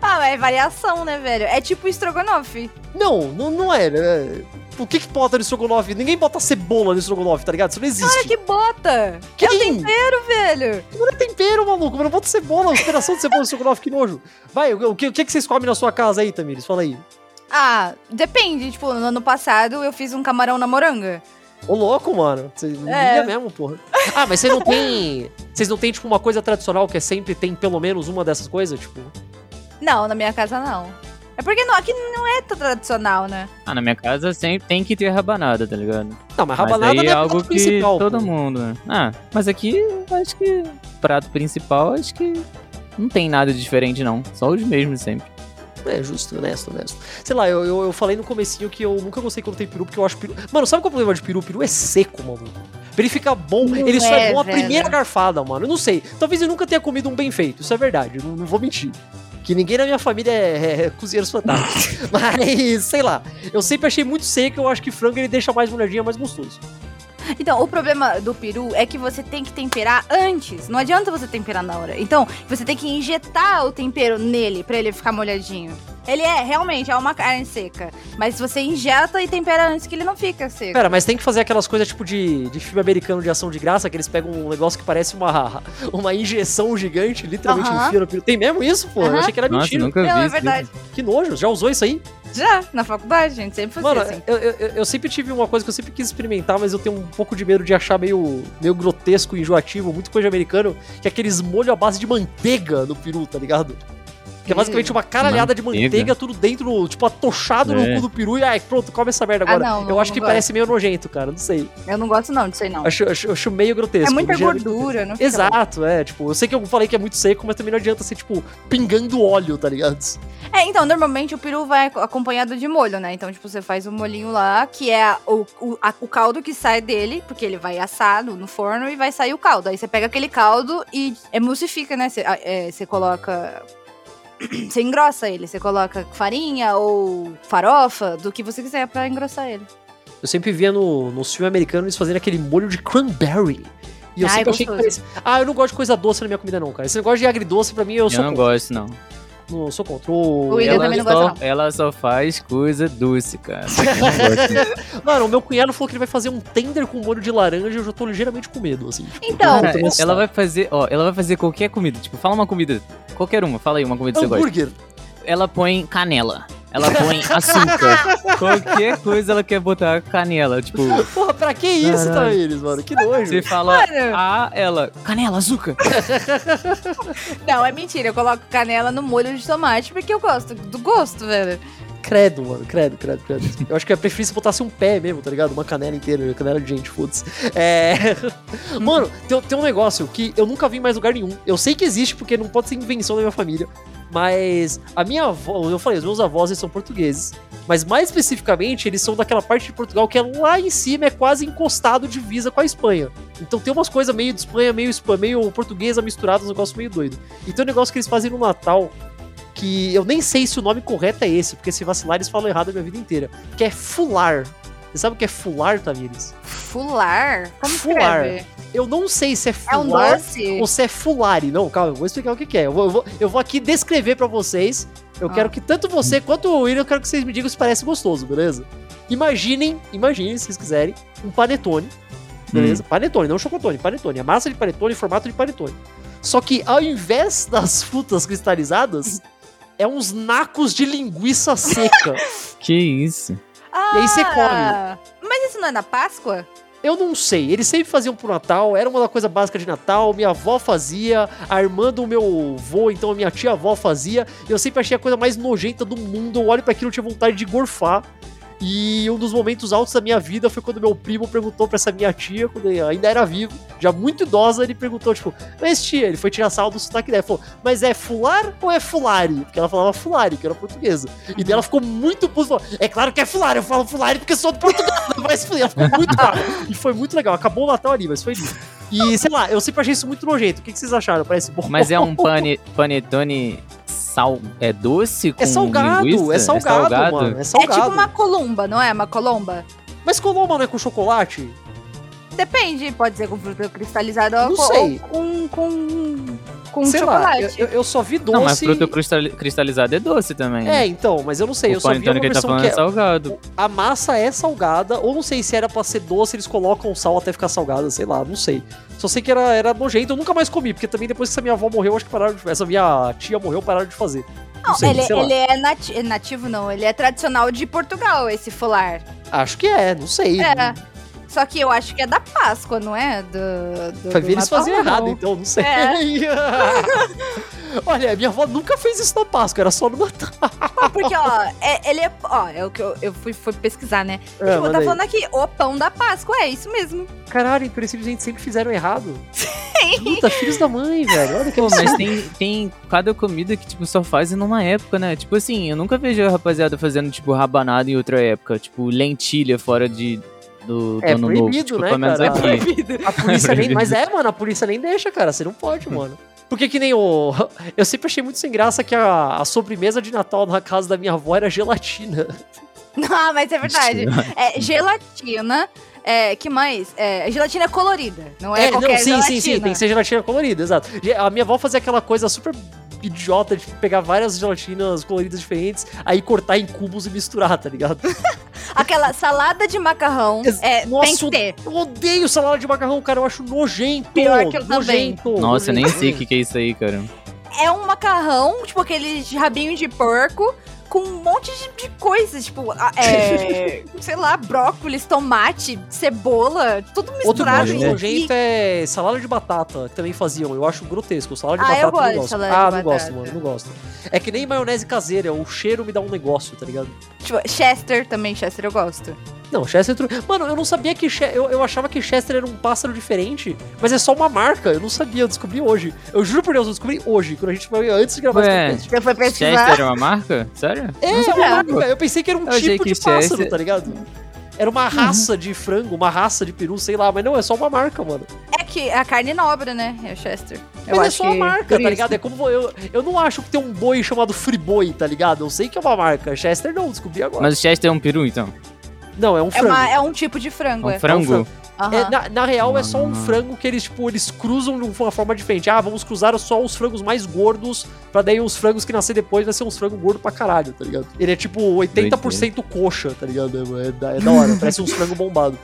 Ah, mas é variação, né, velho? É tipo estrogonofe. Não, não, não é, né? O que que bota no estrogonofe? Ninguém bota cebola no estrogonofe, tá ligado? Isso não existe. Cara, que bota! Que É tempero, velho! Não é tempero, maluco. Mas não bota cebola, operação de cebola no estrogonofe, que nojo. Vai, o, o que, o que que vocês comem na sua casa aí, Tamires? Fala aí. Ah, depende. Tipo, no ano passado eu fiz um camarão na moranga. Ô, louco, mano. Você É. mesmo, porra. Ah, mas vocês não tem. Vocês não tem, tipo, uma coisa tradicional que é sempre tem pelo menos uma dessas coisas? Tipo. Não, na minha casa não. É porque não, aqui não é tão tradicional, né? Ah, na minha casa sempre tem que ter rabanada, tá ligado? Não, mas Mas rabanada aí não é é algo que principal. todo pô. mundo, né? Ah, mas aqui eu acho que prato principal acho que não tem nada de diferente não, só os mesmos sempre. É, justo, honesto, honesto. Sei lá, eu, eu, eu falei no comecinho que eu nunca gostei quando tem peru, porque eu acho peru... Mano, sabe qual é o problema de peru? Peru é seco, maluco. Pra ele ficar bom, Não ele só é é, bom a primeira garfada, mano. Eu não sei. Talvez eu nunca tenha comido um bem feito, isso é verdade, eu não, não vou mentir. Que ninguém na minha família é, é, é cozinheiros fantásticos. <laughs> Mas, sei lá, eu sempre achei muito seco, eu acho que frango ele deixa mais molhadinho, mais gostoso. Então, o problema do peru é que você tem que temperar antes. Não adianta você temperar na hora. Então, você tem que injetar o tempero nele pra ele ficar molhadinho. Ele é, realmente, é uma carne seca. Mas você injeta e tempera antes que ele não fica seco. Pera, mas tem que fazer aquelas coisas tipo de, de filme americano de ação de graça, que eles pegam um negócio que parece uma, <laughs> uma injeção gigante, literalmente Aham. enfia no peru. Tem mesmo isso, pô? Eu achei que era Nossa, mentira. nunca Não, vi é isso. verdade. Que nojo, já usou isso aí? Já, na faculdade, a gente sempre fazia Mano, assim. eu, eu, eu sempre tive uma coisa que eu sempre quis experimentar, mas eu tenho um pouco de medo de achar meio, meio grotesco e enjoativo, muito coisa de americano, que é aqueles molho à base de manteiga no peru, tá ligado? Que é basicamente uma caralhada de Manteiga? manteiga, tudo dentro, tipo, atochado no É. cu do peru e ai, pronto, come essa merda Ah, agora. não, não, eu acho não que gosto. parece meio nojento, cara, não sei. Eu não gosto não disso aí, não. Acho, acho, acho meio grotesco. É muita gordura, não fica Exato, é, tipo, eu sei que eu falei que é muito seco, mas também não adianta ser, tipo, pingando óleo, tá ligado? É, então, normalmente o peru vai ac- acompanhado de molho, né? Então, tipo, você faz o molhinho lá, que é o, o, a- o caldo que sai dele, porque ele vai assado no forno e vai sair o caldo. Aí você pega aquele caldo e emulsifica, né? Você, ah, é, você coloca. <clears throat> Você engrossa ele, você coloca farinha ou farofa, do que você quiser pra engrossar ele. Eu sempre via no, nos filmes americanos eles fazendo aquele molho de cranberry. E eu Ai, sempre achei que parecia... Ah, eu não gosto de coisa doce na minha comida, não, cara. Esse negócio de agridoce, pra mim, eu, Eu sou não contra. gosto não. Não, eu sou contra. O... William Ela também não só, gosta, ela só faz coisa doce, cara. <laughs> Não. Mano, o meu cunhado falou que ele vai fazer um tender com molho de laranja e eu já tô ligeiramente com medo, assim. tipo, Então, Cara, muito ela vai fazer, ó, ela vai fazer qualquer comida. Tipo, fala uma comida, qualquer uma, fala aí uma comida que você gosta. Hambúrguer. Ela põe canela. Ela põe açúcar. <laughs> qualquer coisa ela quer botar canela. Tipo, Porra, pra que isso. Tamires, mano? Que nojo. você fala Mano. A, ela, canela, açúcar. <laughs> não, é mentira. Eu coloco canela no molho de tomate porque eu gosto do gosto, velho. Credo, mano, credo, credo, credo. Eu acho que é preferível se botasse um pé mesmo, tá ligado? Uma canela inteira, canela de gente, foda-se. É. <laughs> Mano, tem, tem um negócio que eu nunca vi em mais lugar nenhum. Eu sei que existe porque não pode ser invenção da minha família. Mas a minha avó, eu falei, os meus avós eles são portugueses. Mas mais especificamente, eles são daquela parte de Portugal que é lá em cima, é quase encostado divisa com a Espanha. Então tem umas coisas meio de Espanha, meio, meio portuguesa misturadas, um negócio meio doido. E tem um negócio que eles fazem no Natal, que eu nem sei se o nome correto é esse, porque se vacilar eles falam errado a minha vida inteira. Que é fular. Você sabe o que é fular, Tamires? Fular? Como Fular. escreve? Eu não sei se é É um fular ou se é fulari. Não, calma, eu vou explicar o que, que é. Eu vou, eu, vou, eu vou aqui descrever pra vocês. Eu Ah. quero que tanto você quanto o William, eu quero que vocês me digam se parece gostoso, beleza? Imaginem, imaginem, se vocês quiserem, um panetone. Beleza? Panetone, não chocotone, panetone. A massa de panetone em formato de panetone. Só que ao invés das frutas cristalizadas, <laughs> é uns nacos de linguiça seca. <laughs> Que isso? Ah, E aí você come. Mas isso não é na Páscoa? Eu não sei, eles sempre faziam pro Natal, era uma coisa básica de Natal, minha avó fazia, a irmã do meu avô, então a minha tia avó fazia, e eu sempre achei a coisa mais nojenta do mundo, eu olho pra aquilo e tinha vontade de gorfar. E um dos momentos altos da minha vida foi quando meu primo perguntou pra essa minha tia, quando ele ainda era vivo, já muito idosa, ele perguntou, tipo, mas tia, ele foi tirar sal do sotaque dela, falou, mas é fular ou é fulari? Porque ela falava fulari, que era portuguesa. E daí ela ficou muito puta, falou, é claro que é fulari, eu falo fulari porque sou do Portugal, <laughs> mas ela ficou muito brava. E foi muito legal, acabou o Natal ali, mas foi lindo. E, sei lá, eu sempre achei isso muito nojento, o que, que vocês acharam? Parece bom. Mas é um <laughs> pane, panetone sal, é doce com É salgado, linguiça? é salgado, mano. É É salgado. tipo uma columba, não é? Uma colomba? Mas colomba não é com chocolate? Depende, pode ser com fruta cristalizada ou ou com, com, com sei lá, eu, chocolate. eu- eu só vi doce. Não, mas fruta cristal- cristalizada é doce também. É, então, mas eu não sei, eu o só vi uma que ele tá versão falando que é é- salgado. a massa é salgada, ou não sei se era pra ser doce, eles colocam sal até ficar salgada, sei lá, não sei. Só sei que era, era nojento, eu nunca mais comi, porque também depois que essa minha avó morreu, acho que pararam de Essa minha tia morreu, pararam de fazer. Não, Não, sei, ele, sei lá. ele é nati- nativo, não. Ele é tradicional de Portugal, esse folar. Acho que é, não sei. É. Só que eu acho que é da Páscoa, não é? Do, do, Vai do ver, eles faziam errado, então, não sei. É. <laughs> Olha, minha avó nunca fez isso na Páscoa, era só no Natal. Porque, ó, é- ele é. Ó, é o que eu, eu fui, fui pesquisar, né? É, tipo, tá aí. falando aqui, o pão da Páscoa, é isso mesmo. Caralho, então eles simplesmente sempre fizeram errado. Puta, filhos da mãe, velho. Olha que Pô, mas tem, tem cada comida que, tipo, só fazem numa época, né? Tipo assim, eu nunca vejo a rapaziada fazendo, tipo, rabanada em outra época. Tipo, lentilha fora de, do, do É ano novo. proibido, Tipo, né, cara? aqui. A polícia nem. Proibido. Mas é, mano, a polícia nem deixa, cara. Você não pode, mano. Porque que nem o. <laughs> Eu sempre achei muito sem graça que a, a sobremesa de Natal na casa da minha avó era gelatina. Não, <laughs> mas é verdade. É gelatina. É, que mais? É, gelatina colorida, não é, qualquer não, sim, gelatina. sim, sim. Tem que ser gelatina colorida, exato. A minha avó fazia aquela coisa super idiota de pegar várias gelatinas coloridas diferentes, aí cortar em cubos e misturar, tá ligado? <laughs> Aquela salada de macarrão é, Nossa, tem que ter. Eu odeio salada de macarrão, cara. Eu acho nojento. Pior que eu também. nojento, Nossa, eu nem sei o que, que é isso aí, cara. É um macarrão, tipo aquele de rabinho de porco, com um monte de, de coisas, tipo, é, <laughs> sei lá, brócolis, tomate, cebola, tudo Outro eu misturado. acho e- nojento é salada de batata, que também faziam. Eu acho grotesco. Salada de Ah, eu batata eu gosto não gosto. ah, não gosto, mano. Não gosto. É que nem maionese caseira. O cheiro me dá um negócio, tá ligado? Tipo, Chester também, Chester eu gosto. Não, Chester. tru- Mano, eu não sabia que. Che- Eu, eu achava que Chester era um pássaro diferente, mas é só uma marca. Eu não sabia, eu descobri hoje. Eu juro por Deus, eu descobri hoje, quando a gente foi antes de gravar Ué. esse podcast. Foi pesquisar? Chester é uma marca? Sério? É, Não é sabia, uma marca. Eu pensei que era um Eu tipo de pássaro, Chester- tá ligado? Era uma raça de frango, uma raça de peru, sei lá, mas não, é só uma marca, mano. É que a carne nobre, né? É o Chester. Eu Mas é só uma marca, tá ligado? É como eu, eu não acho que tem um boi chamado Friboi, tá ligado? Eu sei que é uma marca. Chester não, descobri agora. Mas o Chester é um peru, então? Não, é um É, frango. uma- é um tipo de frango, Um é. frango? Aham. É, na, na real, é só um frango que eles, tipo, eles cruzam de uma forma diferente. Ah, vamos cruzar só os frangos mais gordos, pra daí os frangos que nascer depois vai ser uns frangos gordos pra caralho, tá ligado? Ele é tipo 80% coxa, tá ligado? É, da- é da hora, parece uns frangos bombados.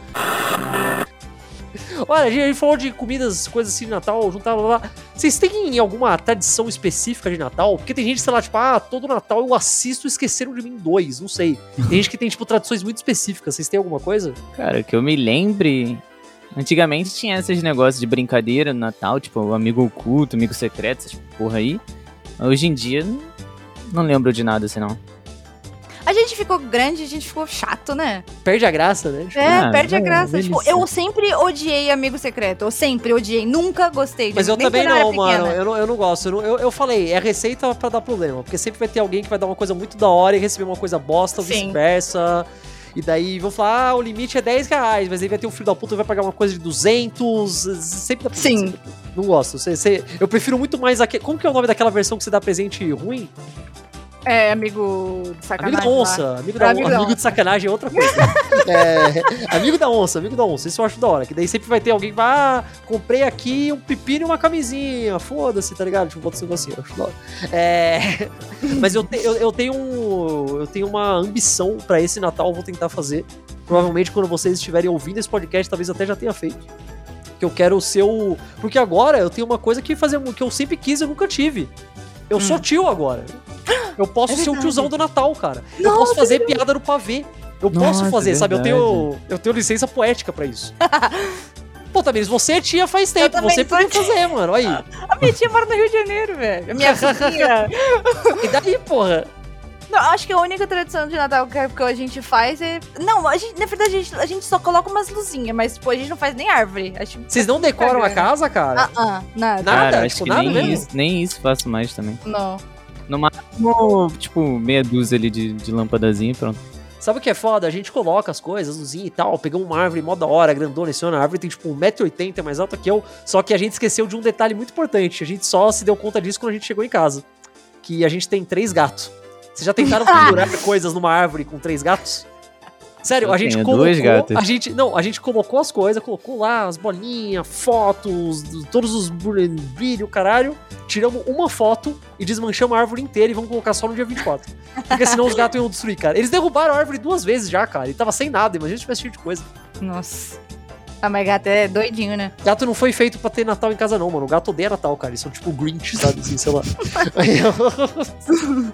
Olha, a gente, falou de comidas, coisas assim de Natal, juntar, blá, blá. Vocês têm alguma tradição específica de Natal? Porque tem gente, sei lá, tipo, ah, todo Natal eu assisto Esqueceram de Mim 2, não sei. Tem gente que tem, tipo, tradições muito específicas. Vocês têm alguma coisa? Cara, que eu me lembre. Antigamente tinha esses negócios de brincadeira no Natal, tipo, amigo oculto, amigo secreto, essas porra aí. Hoje em dia, não- lembro de nada assim. A gente ficou grande, a gente ficou chato, né? Perde a graça, né? Tipo, É, Ah, perde a é, graça. Tipo, delícia. eu sempre odiei Amigo Secreto. Eu sempre odiei. Nunca gostei. Mas eu também não, mano. Eu não, eu não gosto. Eu, não- eu, eu falei, é receita pra dar problema. Porque sempre vai ter alguém que vai dar uma coisa muito da hora e receber uma coisa bosta, ou vice-versa. E daí vão falar, ah, o limite é 10 reais, mas aí vai ter um filho da puta que vai pagar uma coisa de 200. Sempre dá Sim. Não gosto. Você, você- eu prefiro muito mais aquele. Como que é o nome daquela versão que você dá presente ruim? É, amigo de sacanagem. Amigo da lá. onça. Amigo, da, Amigo amigo, onça. de sacanagem é outra coisa. <laughs> É, amigo da onça, amigo da onça. Isso eu acho da hora. Que daí sempre vai ter alguém que vai, ah, comprei aqui um pepino e uma camisinha. Foda-se, tá ligado? Tipo, bota esse negocinho. eu Acho da hora. É, <laughs> mas eu, te- eu, eu tenho um, eu tenho uma ambição pra esse Natal, eu vou tentar fazer. Provavelmente quando vocês estiverem ouvindo esse podcast, talvez até já tenha feito. Que eu quero ser o. Porque agora eu tenho uma coisa que, fazer, que eu sempre quis e eu nunca tive. Eu sou tio agora. Eu posso É ser o tiozão do Natal, cara. eu Nossa, posso fazer piada no pavê. Eu posso Nossa, fazer, é sabe? Eu tenho, eu tenho licença poética pra isso. <laughs> Pô, Tamires, você é tia faz tempo. Você pode fazer, mano. Aí. A minha tia mora no Rio de Janeiro, velho. A minha vizinha. <laughs> E daí, porra? Não, acho que a única tradição de Natal que que a gente faz é. Não, a gente, na verdade, a gente, a gente só coloca umas luzinhas, mas tipo, a gente não faz nem árvore. Acho Vocês não decoram a casa, cara? Ah, ah, nada. Nada, Cara, acho tipo, que nada nem mesmo? isso, nem isso faço mais também. Não. No máximo, tipo, meia dúzia ali de, de lâmpadazinha e pronto. Sabe o que é foda? A gente coloca as coisas, luzinha e tal, pegamos uma árvore mó da hora, grandona, esse ano a árvore tem tipo 1,80m, é mais alta que eu, só que a gente esqueceu de um detalhe muito importante, a gente só se deu conta disso quando a gente chegou em casa, que a gente tem três gatos. Vocês já tentaram <laughs> pendurar coisas numa árvore com três gatos? Sério, Eu a gente colocou, dois gatos. a gente, não, a gente colocou as coisas, colocou lá as bolinhas, fotos, todos os br- brilho, caralho, tiramos uma foto e desmanchamos a árvore inteira e vamos colocar só no dia 24. Porque senão os gatos iam destruir, cara. Eles derrubaram a árvore duas vezes já, cara. E tava sem nada. Imagina se tivesse cheio de coisa. Nossa. Ah, mas gato é doidinho, né? Gato não foi feito pra ter Natal em casa, não, mano. O gato odeia Natal, cara. Eles são tipo Grinch, sabe? Assim, sei lá. <laughs>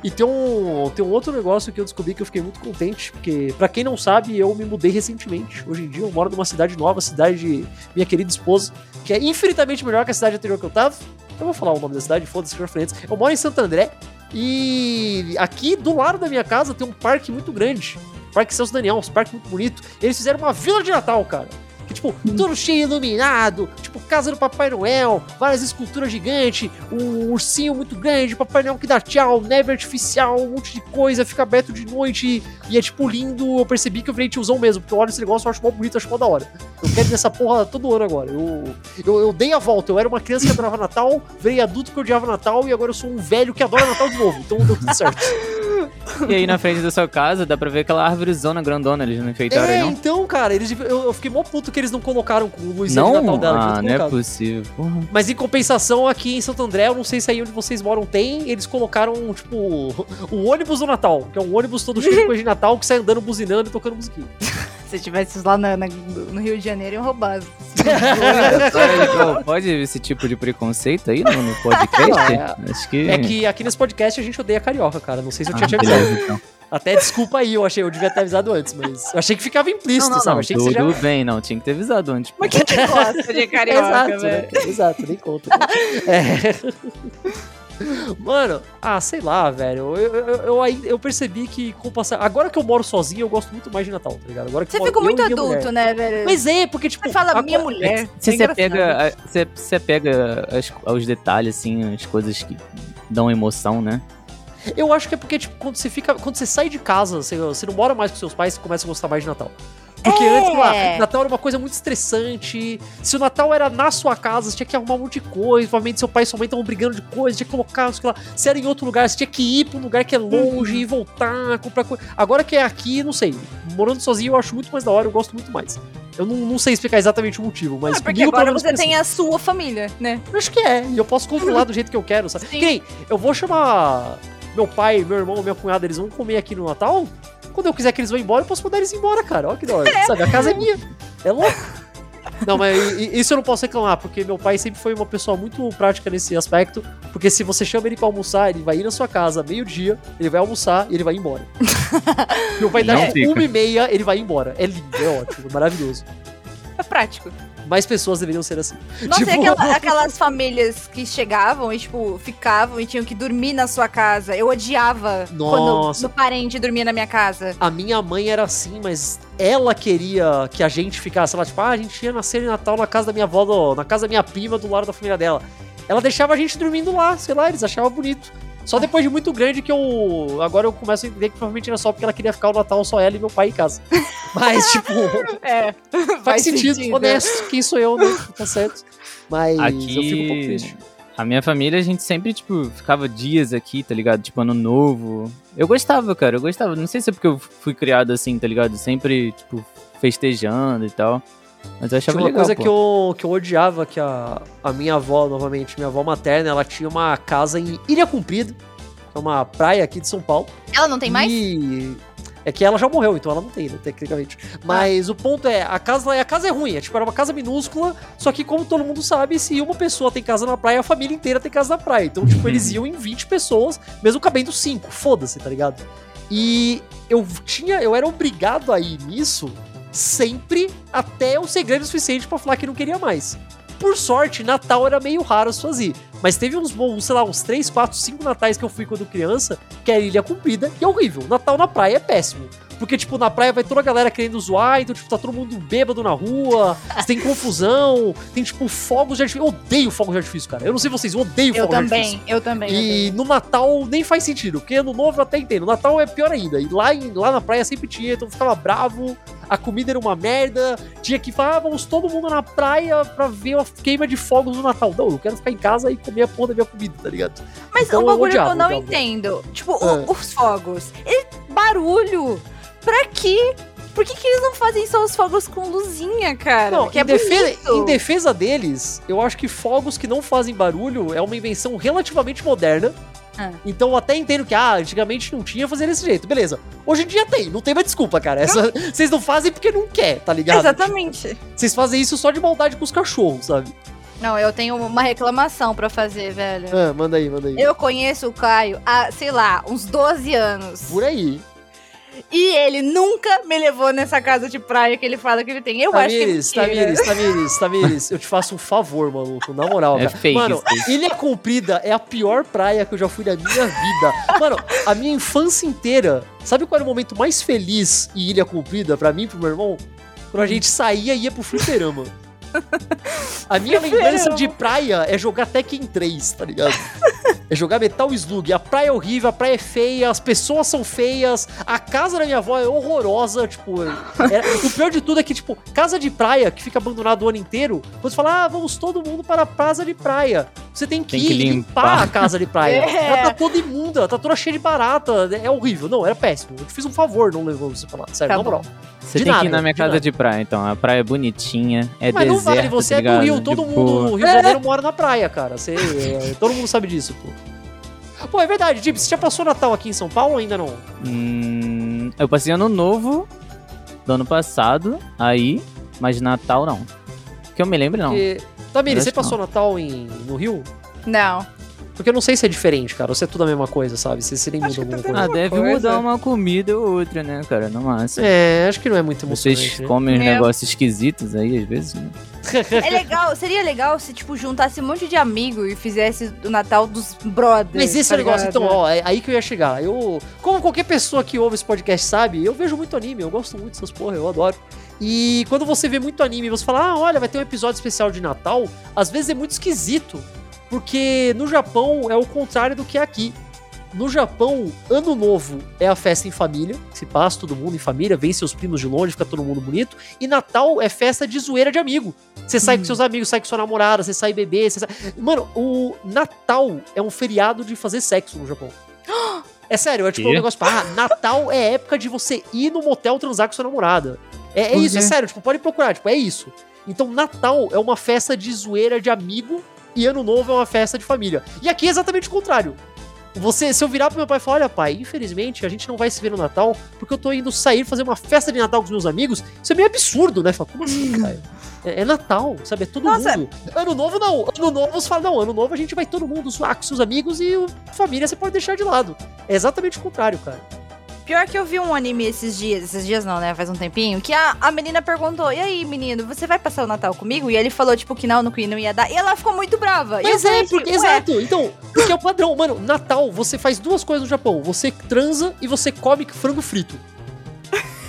E tem um, tem um outro negócio que eu descobri que eu fiquei muito contente. Porque, pra quem não sabe, eu me mudei recentemente. Hoje em dia eu moro numa cidade nova, cidade de minha querida esposa, que é infinitamente melhor que a cidade anterior que eu tava. Eu vou falar o nome da cidade, foda-se, antes. Eu moro em Santo André. E aqui do lado da minha casa tem um parque muito grande. Parque Celso Daniel, um parque muito bonito. Eles fizeram uma vila de Natal, cara. Tipo, tudo cheio iluminado, tipo, casa do Papai Noel, várias esculturas gigantes, um ursinho muito grande, Papai Noel que dá tchau, neve artificial, um monte de coisa, fica aberto de noite, e é, tipo, lindo. Eu percebi que eu virei tiozão mesmo, porque eu olho esse negócio e acho mó bonito, acho mó da hora. Eu quero nessa porra todo ano agora. Eu, eu, eu dei a volta, eu era uma criança que adorava Natal, virei adulto que odiava Natal, e agora eu sou um velho que adora Natal de novo, então deu tudo certo. <laughs> <laughs> E aí na frente da sua casa dá pra ver aquela árvorezona grandona, eles não enfeitaram É, aí, não? então, cara, eles, eu, eu fiquei mó puto que eles não colocaram com o luzinha de? Natal dela. Ah, não é possível. Porra. Mas em compensação, aqui em Santo André, eu não sei se aí onde vocês moram tem, eles colocaram, tipo, <laughs> o ônibus do Natal, que é um ônibus todo cheio de coisa de Natal que sai andando, buzinando e tocando musiquinha. <laughs> Se tivesse lá na- na- no Rio de Janeiro, iam roubar. Pô, <laughs> Pode esse tipo de preconceito aí no, no podcast? Não, é- Acho que. É que aqui nesse podcast a gente odeia carioca, cara. Não sei se eu tinha Ah, te avisado. beleza, então. Até desculpa aí, eu achei, eu devia ter avisado antes, mas eu achei que ficava implícito, Não, não, sabe? não, achei que você tudo já... bem, não. Tinha que ter avisado antes. Mas que gosta de carioca, Exato, né? velho? Exato, nem conta. né? É. <laughs> Mano, ah, sei lá, velho. Eu, eu, eu, eu percebi que com o passar. Agora que eu moro sozinho, eu gosto muito mais de Natal, tá ligado? Agora que Você moro ficou muito adulto, né, velho? Mas é, porque, tipo. Você fala agora- minha mulher. Você É se engraçado. apega, você apega as- aos detalhes, assim, as coisas que dão emoção, né? Eu acho que é porque, tipo, quando você fica. Quando você sai de casa, você, você não mora mais com seus pais, você começa a gostar mais de Natal. Porque É. antes lá, Natal era uma coisa muito estressante. Se o Natal era na sua casa, você tinha que arrumar um monte de coisa. Provavelmente seu pai e sua mãe estavam brigando de coisa, tinha que colocar, não sei lá. Se era em outro lugar, você tinha que ir pra um lugar que é longe e voltar, comprar coisa. Agora que é aqui, não sei. Morando sozinho eu acho muito mais da hora, eu gosto muito mais. Eu não, não sei explicar exatamente o motivo, mas. É, porque agora você tem a sua família, né? Eu acho que é, e eu posso controlar <laughs> do jeito que eu quero, sabe? Sim. Que nem, eu vou chamar meu pai, meu irmão, minha cunhada, eles vão comer aqui no Natal. Quando eu quiser que eles vão embora, eu posso mandar eles embora, cara. Olha que da hora. <laughs> Sabe, a casa é minha. É louco. Não, mas isso eu não posso reclamar, porque meu pai sempre foi uma pessoa muito prática nesse aspecto. Porque se você chama ele pra almoçar, ele vai ir na sua casa meio-dia, ele vai almoçar e ele vai embora. <laughs> meu pai dá tipo uma e meia, ele vai embora. É lindo, é ótimo, é maravilhoso. É prático. Mais pessoas deveriam ser assim. Nossa, Tipo- e aquela- aquelas famílias que chegavam e, tipo, ficavam e tinham que dormir na sua casa. Eu odiava Nossa. quando o parente dormia na minha casa. A minha mãe era assim, mas ela queria que a gente ficasse lá, tipo, ah, a gente ia nascer em Natal na casa da minha avó, do- na casa da minha prima, do lado da família dela. Ela deixava a gente dormindo lá, sei lá, eles achavam bonito. Só depois de muito grande que eu. Agora eu começo a entender que provavelmente era só porque ela queria ficar o Natal só ela e meu pai em casa. <laughs> Mas, tipo, <laughs> É. faz sentido, honesto, quem sou eu, né? Tá certo. Mas eu fico um pouco Aqui, triste. a minha família, a gente sempre, tipo, ficava dias aqui, tá ligado? Tipo, ano novo. Eu gostava, cara, eu gostava. Não sei se é porque eu fui criado assim, tá ligado? Sempre, tipo, festejando e tal. Mas eu achava Tinha uma legal, coisa pô. que eu, que eu odiava, que a, a minha avó, novamente, minha avó materna, ela tinha uma casa em Ilha Cumprida, que é uma praia aqui de São Paulo. Ela não tem mais? E é que ela já morreu, então ela não tem, né, tecnicamente. Mas o ponto é, a casa, a casa é ruim, é tipo, era uma casa minúscula, só que como todo mundo sabe, se uma pessoa tem casa na praia, a família inteira tem casa na praia. Então, tipo, eles <laughs> iam em 20 pessoas, mesmo cabendo 5, foda-se, tá ligado? E eu tinha, eu era obrigado a ir nisso sempre até eu ser grande o suficiente pra falar que não queria mais. Por sorte, Natal era meio raro as ir. Mas teve uns, bons, sei lá, uns 3, 4, 5 natais que eu fui quando criança, que era Ilha Comprida, e é horrível. Natal na praia é péssimo. Porque, tipo, na praia vai toda a galera querendo zoar, então, tipo, tá todo mundo bêbado na rua, tem confusão, tem, tipo, fogos de artifício. Eu odeio fogos de artifício, cara. Eu não sei vocês, eu odeio fogos de artifício. também, eu também. eu E no Natal nem faz sentido, porque ano novo eu até entendo. No Natal é pior ainda. E lá, em- lá na praia sempre tinha, então eu ficava bravo, a comida era uma merda. Tinha que falar, ah, vamos todo mundo na praia pra ver a queima de fogos no Natal. Não, eu quero ficar em casa e comer a porra da minha comida, tá ligado? Mas Então um eu bagulho que eu não entendo. Tipo, Ah. os fogos. Ele- barulho. Pra quê? Por que, que eles não fazem só os fogos com luzinha, cara? Não, que em, é defesa, em defesa deles, eu acho que fogos que não fazem barulho é uma invenção relativamente moderna. Ah. Então eu até entendo que, ah, antigamente não tinha fazer desse jeito. Beleza. Hoje em dia tem, não tem mais desculpa, cara. Essa- Vocês não fazem porque não quer, tá ligado? Exatamente. Vocês fazem isso só de maldade com os cachorros, sabe? Não, eu tenho uma reclamação pra fazer, velho. Ah, manda aí, manda aí. Eu conheço o Caio há, sei lá, uns 12 anos. Por aí. E ele nunca me levou nessa casa de praia que ele fala que ele tem. Eu acho que é Tamires. Tamires, <laughs> Tamires, Tamires, eu te faço um favor, maluco, na moral, É cara. fake Mano, aí. Ilha Comprida é a pior praia que eu já fui na minha vida. Mano, a minha infância inteira, sabe qual era o momento mais feliz em Ilha Comprida pra mim e pro meu irmão? Quando a gente saía e ia pro fliperama. A minha lembrança de praia é jogar Tekken 3, tá ligado? É jogar Metal Slug. A praia é horrível, a praia é feia, as pessoas são feias, a casa da minha avó é horrorosa, tipo... é- o pior de tudo é que, tipo, casa de praia que fica abandonada o ano inteiro, quando você fala, ah, vamos todo mundo para a casa de praia. Você tem que, Tem que limpar. limpar. a casa de praia. <laughs> É. Ela tá toda imunda, ela tá toda cheia de barata. É horrível. Não, era péssimo. Eu te fiz um favor, não levou você pra lá. Sério, Tá na bom. moral. Você De tem que nada, ir na minha de casa nada. de praia, então. A praia é bonitinha, é Mas não deserto, vale, você tá é do? Rio, todo De mundo no Rio de Janeiro mora na praia, cara. Você, é, todo mundo sabe disso, pô. Pô, é verdade, Dib, você já passou Natal aqui em São Paulo ou ainda não? Hum, eu passei ano novo do ano passado, aí, mas Natal não. Que eu me lembro, não. Porque... Tamiri, você passou Natal em, no Rio? Não. Porque eu não sei se é diferente, cara, ou se é tudo a mesma coisa, sabe? Se, se nem Acho muda alguma tá coisa. Ah, deve coisa. mudar uma comida ou outra, né, cara? No máximo. É, acho que não é muito emocionante. Vocês né? comem uns É. negócios esquisitos aí, às vezes, né? É legal, seria legal se, tipo, juntasse um monte de amigo e fizesse o Natal dos brothers. Mas esse é tá o negócio, então, ó, é aí que eu ia chegar. Eu, como qualquer pessoa que ouve esse podcast sabe, eu vejo muito anime, eu gosto muito dessas porra, eu adoro. E quando você vê muito anime e você fala, ah, olha, vai ter um episódio especial de Natal, às vezes é muito esquisito, porque no Japão é o contrário do que é aqui. No Japão, Ano Novo é a festa em família, se passa todo mundo em família, vem seus primos de longe, fica todo mundo bonito. E Natal é festa de zoeira de amigo. Você sai com seus amigos, sai com sua namorada, você sai beber, você sai... Mano, o Natal é um feriado de fazer sexo no Japão. É sério, é tipo um Quê? negócio, ah, Natal é época de você ir no motel transar com sua namorada. É, é isso, é sério, tipo, pode procurar, tipo, é isso. Então, Natal é uma festa de zoeira de amigo e Ano Novo é uma festa de família. E aqui é exatamente o contrário. Você, se eu virar pro meu pai e falar, olha pai, infelizmente a gente não vai se ver no Natal porque eu tô indo sair fazer uma festa de Natal com os meus amigos, isso é meio absurdo, né? Fala, como assim, cara? É, é Natal, sabe? É todo Nossa. mundo. Ano Novo não. Ano Novo você fala, não, Ano Novo a gente vai todo mundo zoar com seus amigos e família você pode deixar de lado. É exatamente o contrário, cara. Pior que eu vi um anime esses dias, esses dias não, né? Faz um tempinho, que a, a menina perguntou: E aí, menino, você vai passar o Natal comigo? E ele falou, tipo, que não, no que não ia dar. E ela ficou muito brava. Mas é, porque, "Ué, exato. Então, porque é o padrão. Mano, Natal, você faz duas coisas no Japão. Você transa e você come frango frito.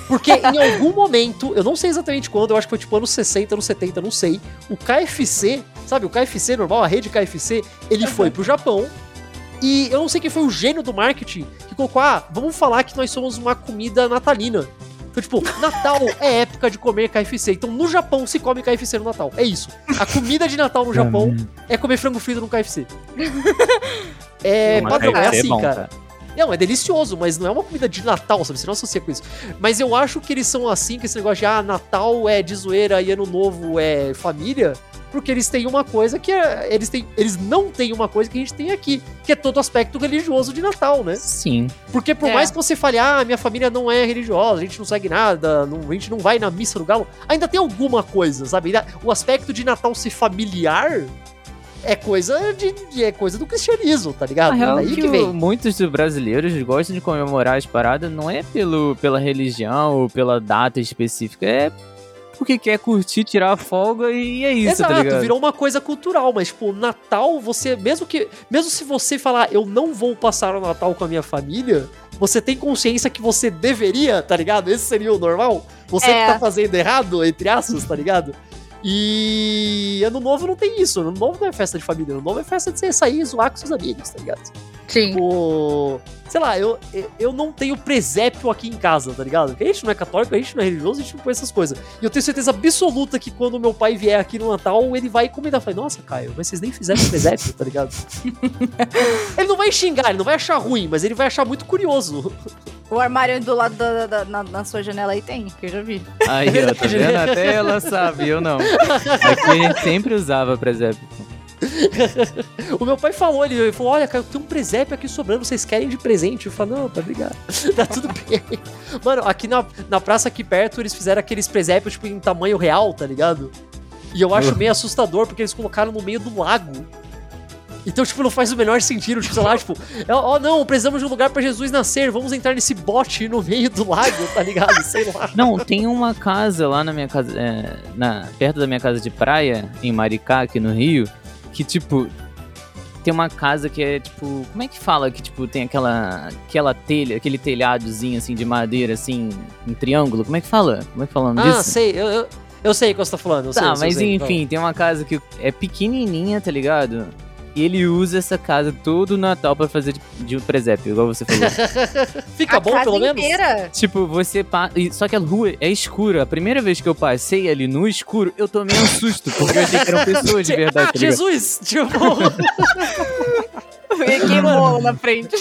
Porque em <laughs> algum momento, eu não sei exatamente quando, eu acho que foi tipo anos 60, anos 70, não sei. O KFC, sabe, o KFC normal, a rede KFC, ele foi pro Japão. E eu não sei quem foi o gênio do marketing que colocou: ah, vamos falar que nós somos uma comida natalina. Então, tipo, Natal é época de comer KFC. Então, no Japão se come KFC no Natal. É isso. A comida de Natal no Japão é comer frango frito no KFC. <laughs> É padrão, é KFC assim, bom, cara. Não, é delicioso, mas não é uma comida de Natal, sabe? Você não associa com isso. Mas eu acho que eles são assim, que esse negócio de, ah, Natal é de zoeira e Ano Novo é família, porque eles têm uma coisa que é, eles, têm, eles não têm uma coisa que a gente tem aqui, que é todo o aspecto religioso de Natal, né? Sim. Porque por É. mais que você fale, ah, minha família não é religiosa, a gente não segue nada, não- a gente não vai na missa do galo, ainda tem alguma coisa, sabe? O aspecto de Natal ser familiar é coisa de, de- é coisa do cristianismo, tá ligado? A É real é daí que, que muitos dos brasileiros gostam de comemorar as paradas não é pelo, pela religião ou pela data específica, é porque quer curtir, tirar a folga e é isso, Exato, tá ligado? virou uma coisa cultural, mas tipo, Natal, você mesmo que mesmo se você falar eu não vou passar o Natal com a minha família, você tem consciência que você deveria, tá ligado? Esse seria o normal? Você É. que tá fazendo errado, entre aspas, tá ligado? E ano novo não tem isso. Ano novo não é festa de família. Ano novo é festa de você sair e zoar com seus amigos, tá ligado? Sim. Tipo, sei lá, eu, eu não tenho presépio aqui em casa, tá ligado? Porque a gente não é católico, a gente não é religioso, a gente não põe essas coisas. E eu tenho certeza absoluta que quando meu pai vier aqui no Natal, ele vai comentar. Eu falei, nossa, Caio, mas vocês nem fizeram presépio, tá ligado? <laughs> ele não vai xingar, ele não vai achar ruim, mas ele vai achar muito curioso. O armário do lado da, da- na, na sua janela aí tem, que eu já vi. Aí, ó, tá vendo? Até ela sabe, eu não. <laughs> Aqui a gente sempre usava presépio. <laughs> O meu pai falou, ele falou, olha, Caio, tem um presépio aqui sobrando, vocês querem de presente? Eu falei, não, tá obrigado. <laughs> tá tudo bem. Mano, aqui na, na praça aqui perto, eles fizeram aqueles presépios, tipo, em tamanho real, tá ligado? E eu acho <laughs> meio assustador, porque eles colocaram no meio do lago. Então, tipo, não faz o menor sentido, tipo, sei lá, tipo, ó, não, precisamos de um lugar pra Jesus nascer, vamos entrar nesse bote no meio do lago, tá ligado? Sei lá. Não, tem uma casa lá na minha casa, é, na, perto da minha casa de praia, em Maricá, aqui no Rio, que, tipo, tem uma casa que é, tipo, como é que fala? Que, tipo, tem aquela, aquela telha, aquele telhadozinho, assim, de madeira, assim, em triângulo. Como é que fala? Como é que fala o nome Ah, disso? sei, eu, eu, eu sei o que você tá falando. eu sei, Tá, sei, mas sei, enfim, tem uma casa que é pequenininha, tá ligado? E ele usa essa casa todo Natal pra fazer de, de um presépio, igual você falou. fala. <laughs> Fica a bom, casa pelo menos? inteira. tipo, você passa. Só que a rua é escura. A primeira vez que eu passei ali no escuro, eu tomei um susto, porque eu achei que eram <laughs> pessoas de verdade, tá ligado? Jesus! Tipo, E queimou na frente.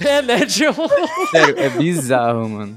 é, né? Tipo... Sério, é bizarro, mano.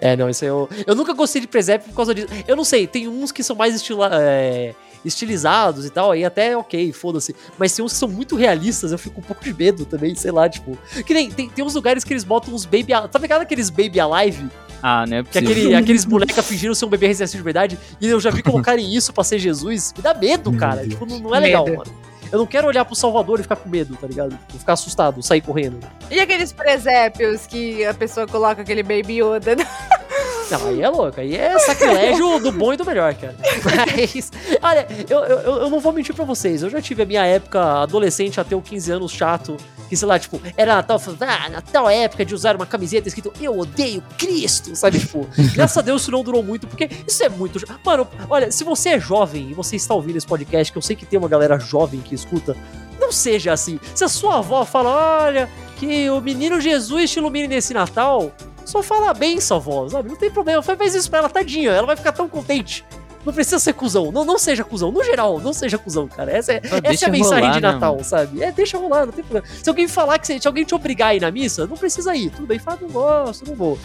É, não, isso aí eu. Eu nunca gostei de presépio por causa disso. Eu não sei, tem uns que são mais estila, é, estilizados e tal, aí até ok, foda-se. Mas tem uns que são muito realistas, eu fico um pouco de medo também, sei lá, tipo. Que nem tem, tem uns lugares que eles botam uns baby. Tá ligado aqueles baby alive? Ah, não é Que aquele, aqueles <laughs> boneca fingindo ser um bebê recém-nascido de verdade. E eu já vi colocarem isso pra ser Jesus. Me dá medo, Meu cara. Deus. Tipo, não, não é legal, Medo. mano. Eu não quero olhar pro Salvador e ficar com medo, tá ligado? Tipo, ficar assustado, sair correndo. E aqueles presépios que a pessoa coloca aquele Baby Yoda? <laughs> Não, aí é louco, aí é sacrilégio <laughs> do bom e do melhor, cara. Mas, olha, eu, eu, eu não vou mentir pra vocês, eu já tive a minha época adolescente até os 15 anos chato, que sei lá, tipo, era Natal, ah, Natal é época de usar uma camiseta escrito Eu odeio Cristo, sabe? Tipo, graças a Deus isso não durou muito, porque isso é muito. Mano, olha, se você é jovem e você está ouvindo esse podcast, que eu sei que tem uma galera jovem que escuta, não seja assim. Se a sua avó fala, olha, que o menino Jesus te ilumine nesse Natal, só fala bem, sua avó, sabe? Não tem problema. Faz isso pra ela, tadinha. Ela vai ficar tão contente. Não precisa ser cuzão. Não, não seja cuzão. No geral, não seja cuzão, cara. Essa é, Só essa é a mensagem rolar, de né, Natal, mano? sabe? É, deixa rolar, não tem problema. Se alguém falar que você, se alguém te obrigar a ir na missa, não precisa ir. Tudo bem, fala, não gosto, não vou.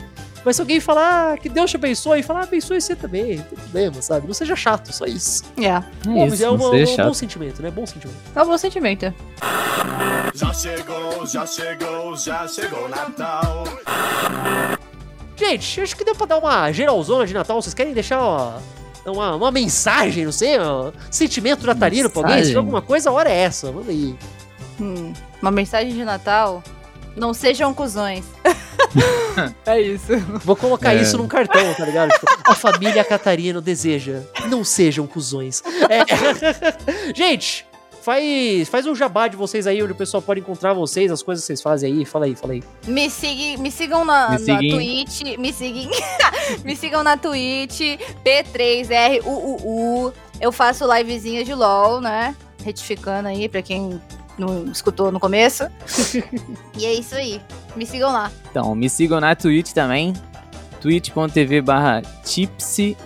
Mas se alguém falar ah, que Deus te abençoe, fala, ah, abençoe você também, não tem problema, sabe? Não seja chato, só isso. É. É Bom, mas isso, é uma- seja um bom sentimento, né? Bom sentimento. É um bom sentimento. Já chegou, já chegou, já chegou Natal. Gente, acho que deu pra dar uma geralzona de Natal. Vocês querem deixar uma, uma, uma mensagem, não sei, um sentimento natalino pra alguém? Se alguma coisa, a hora é essa. Manda aí. Hum, uma mensagem de Natal. Não sejam cuzões. <laughs> é isso. Vou colocar É. isso num cartão, tá ligado? Tipo, a família Catarino deseja. Não sejam cuzões. É. <laughs> Gente, faz, faz um jabá de vocês aí, onde o pessoal pode encontrar vocês, as coisas que vocês fazem aí. Fala aí, fala aí. Me, siga, me sigam na, Me na. Twitch. Me sigam. <laughs> me sigam na Twitch. P3RUUU. Eu faço livezinha de LOL, né? Retificando aí pra quem não escutou no começo. <laughs> e é isso aí. Me sigam lá. Então, me sigam na Twitch também. twitch.tv barra tipsy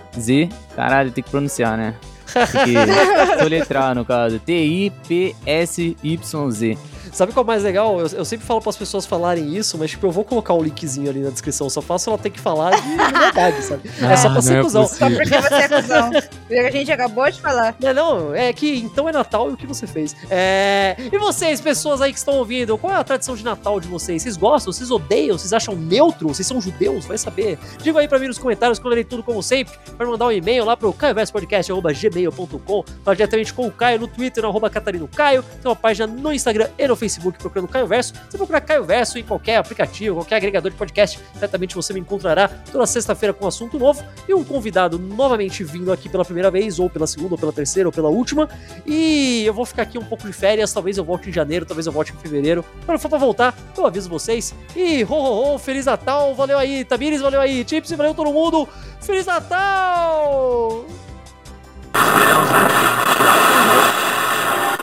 Caralho, tem que pronunciar, né? Tem que <laughs> soletrar, no caso. T-I-P-S-Y-Z. Sabe qual é o mais legal? Eu, eu sempre falo para as pessoas falarem isso, mas tipo, eu vou colocar o linkzinho ali na descrição. Só faço ela ter que falar de <laughs> verdade, sabe? é só Ah, pra ser é cuzão. possível. Porque você é cuzão. a gente acabou de falar. Não, não, é que então é Natal e o que você fez. É... E vocês, pessoas aí que estão ouvindo, qual é a tradição de Natal de vocês? Vocês gostam? Vocês odeiam? Vocês acham neutro? Vocês são judeus? Vai saber. Diga aí pra mim nos comentários que eu lerei tudo como sempre. Pode mandar um e-mail lá pro caioverspodcast.gmail.com Fala diretamente com o Caio no Twitter, no arroba Catarino Caio. Tem uma página no Instagram e no Facebook Facebook procurando Caio Verso. Você procurar Caio Verso em qualquer aplicativo, qualquer agregador de podcast, certamente você me encontrará toda sexta-feira com um assunto novo e um convidado novamente vindo aqui pela primeira vez, ou pela segunda, ou pela terceira, ou pela última. E eu vou ficar aqui um pouco de férias, talvez eu volte em janeiro, talvez eu volte em fevereiro. Quando for pra voltar, eu aviso vocês. E ho, ho, ho, Feliz Natal, valeu aí, Tamires, valeu aí, Chips, valeu todo mundo, Feliz Natal!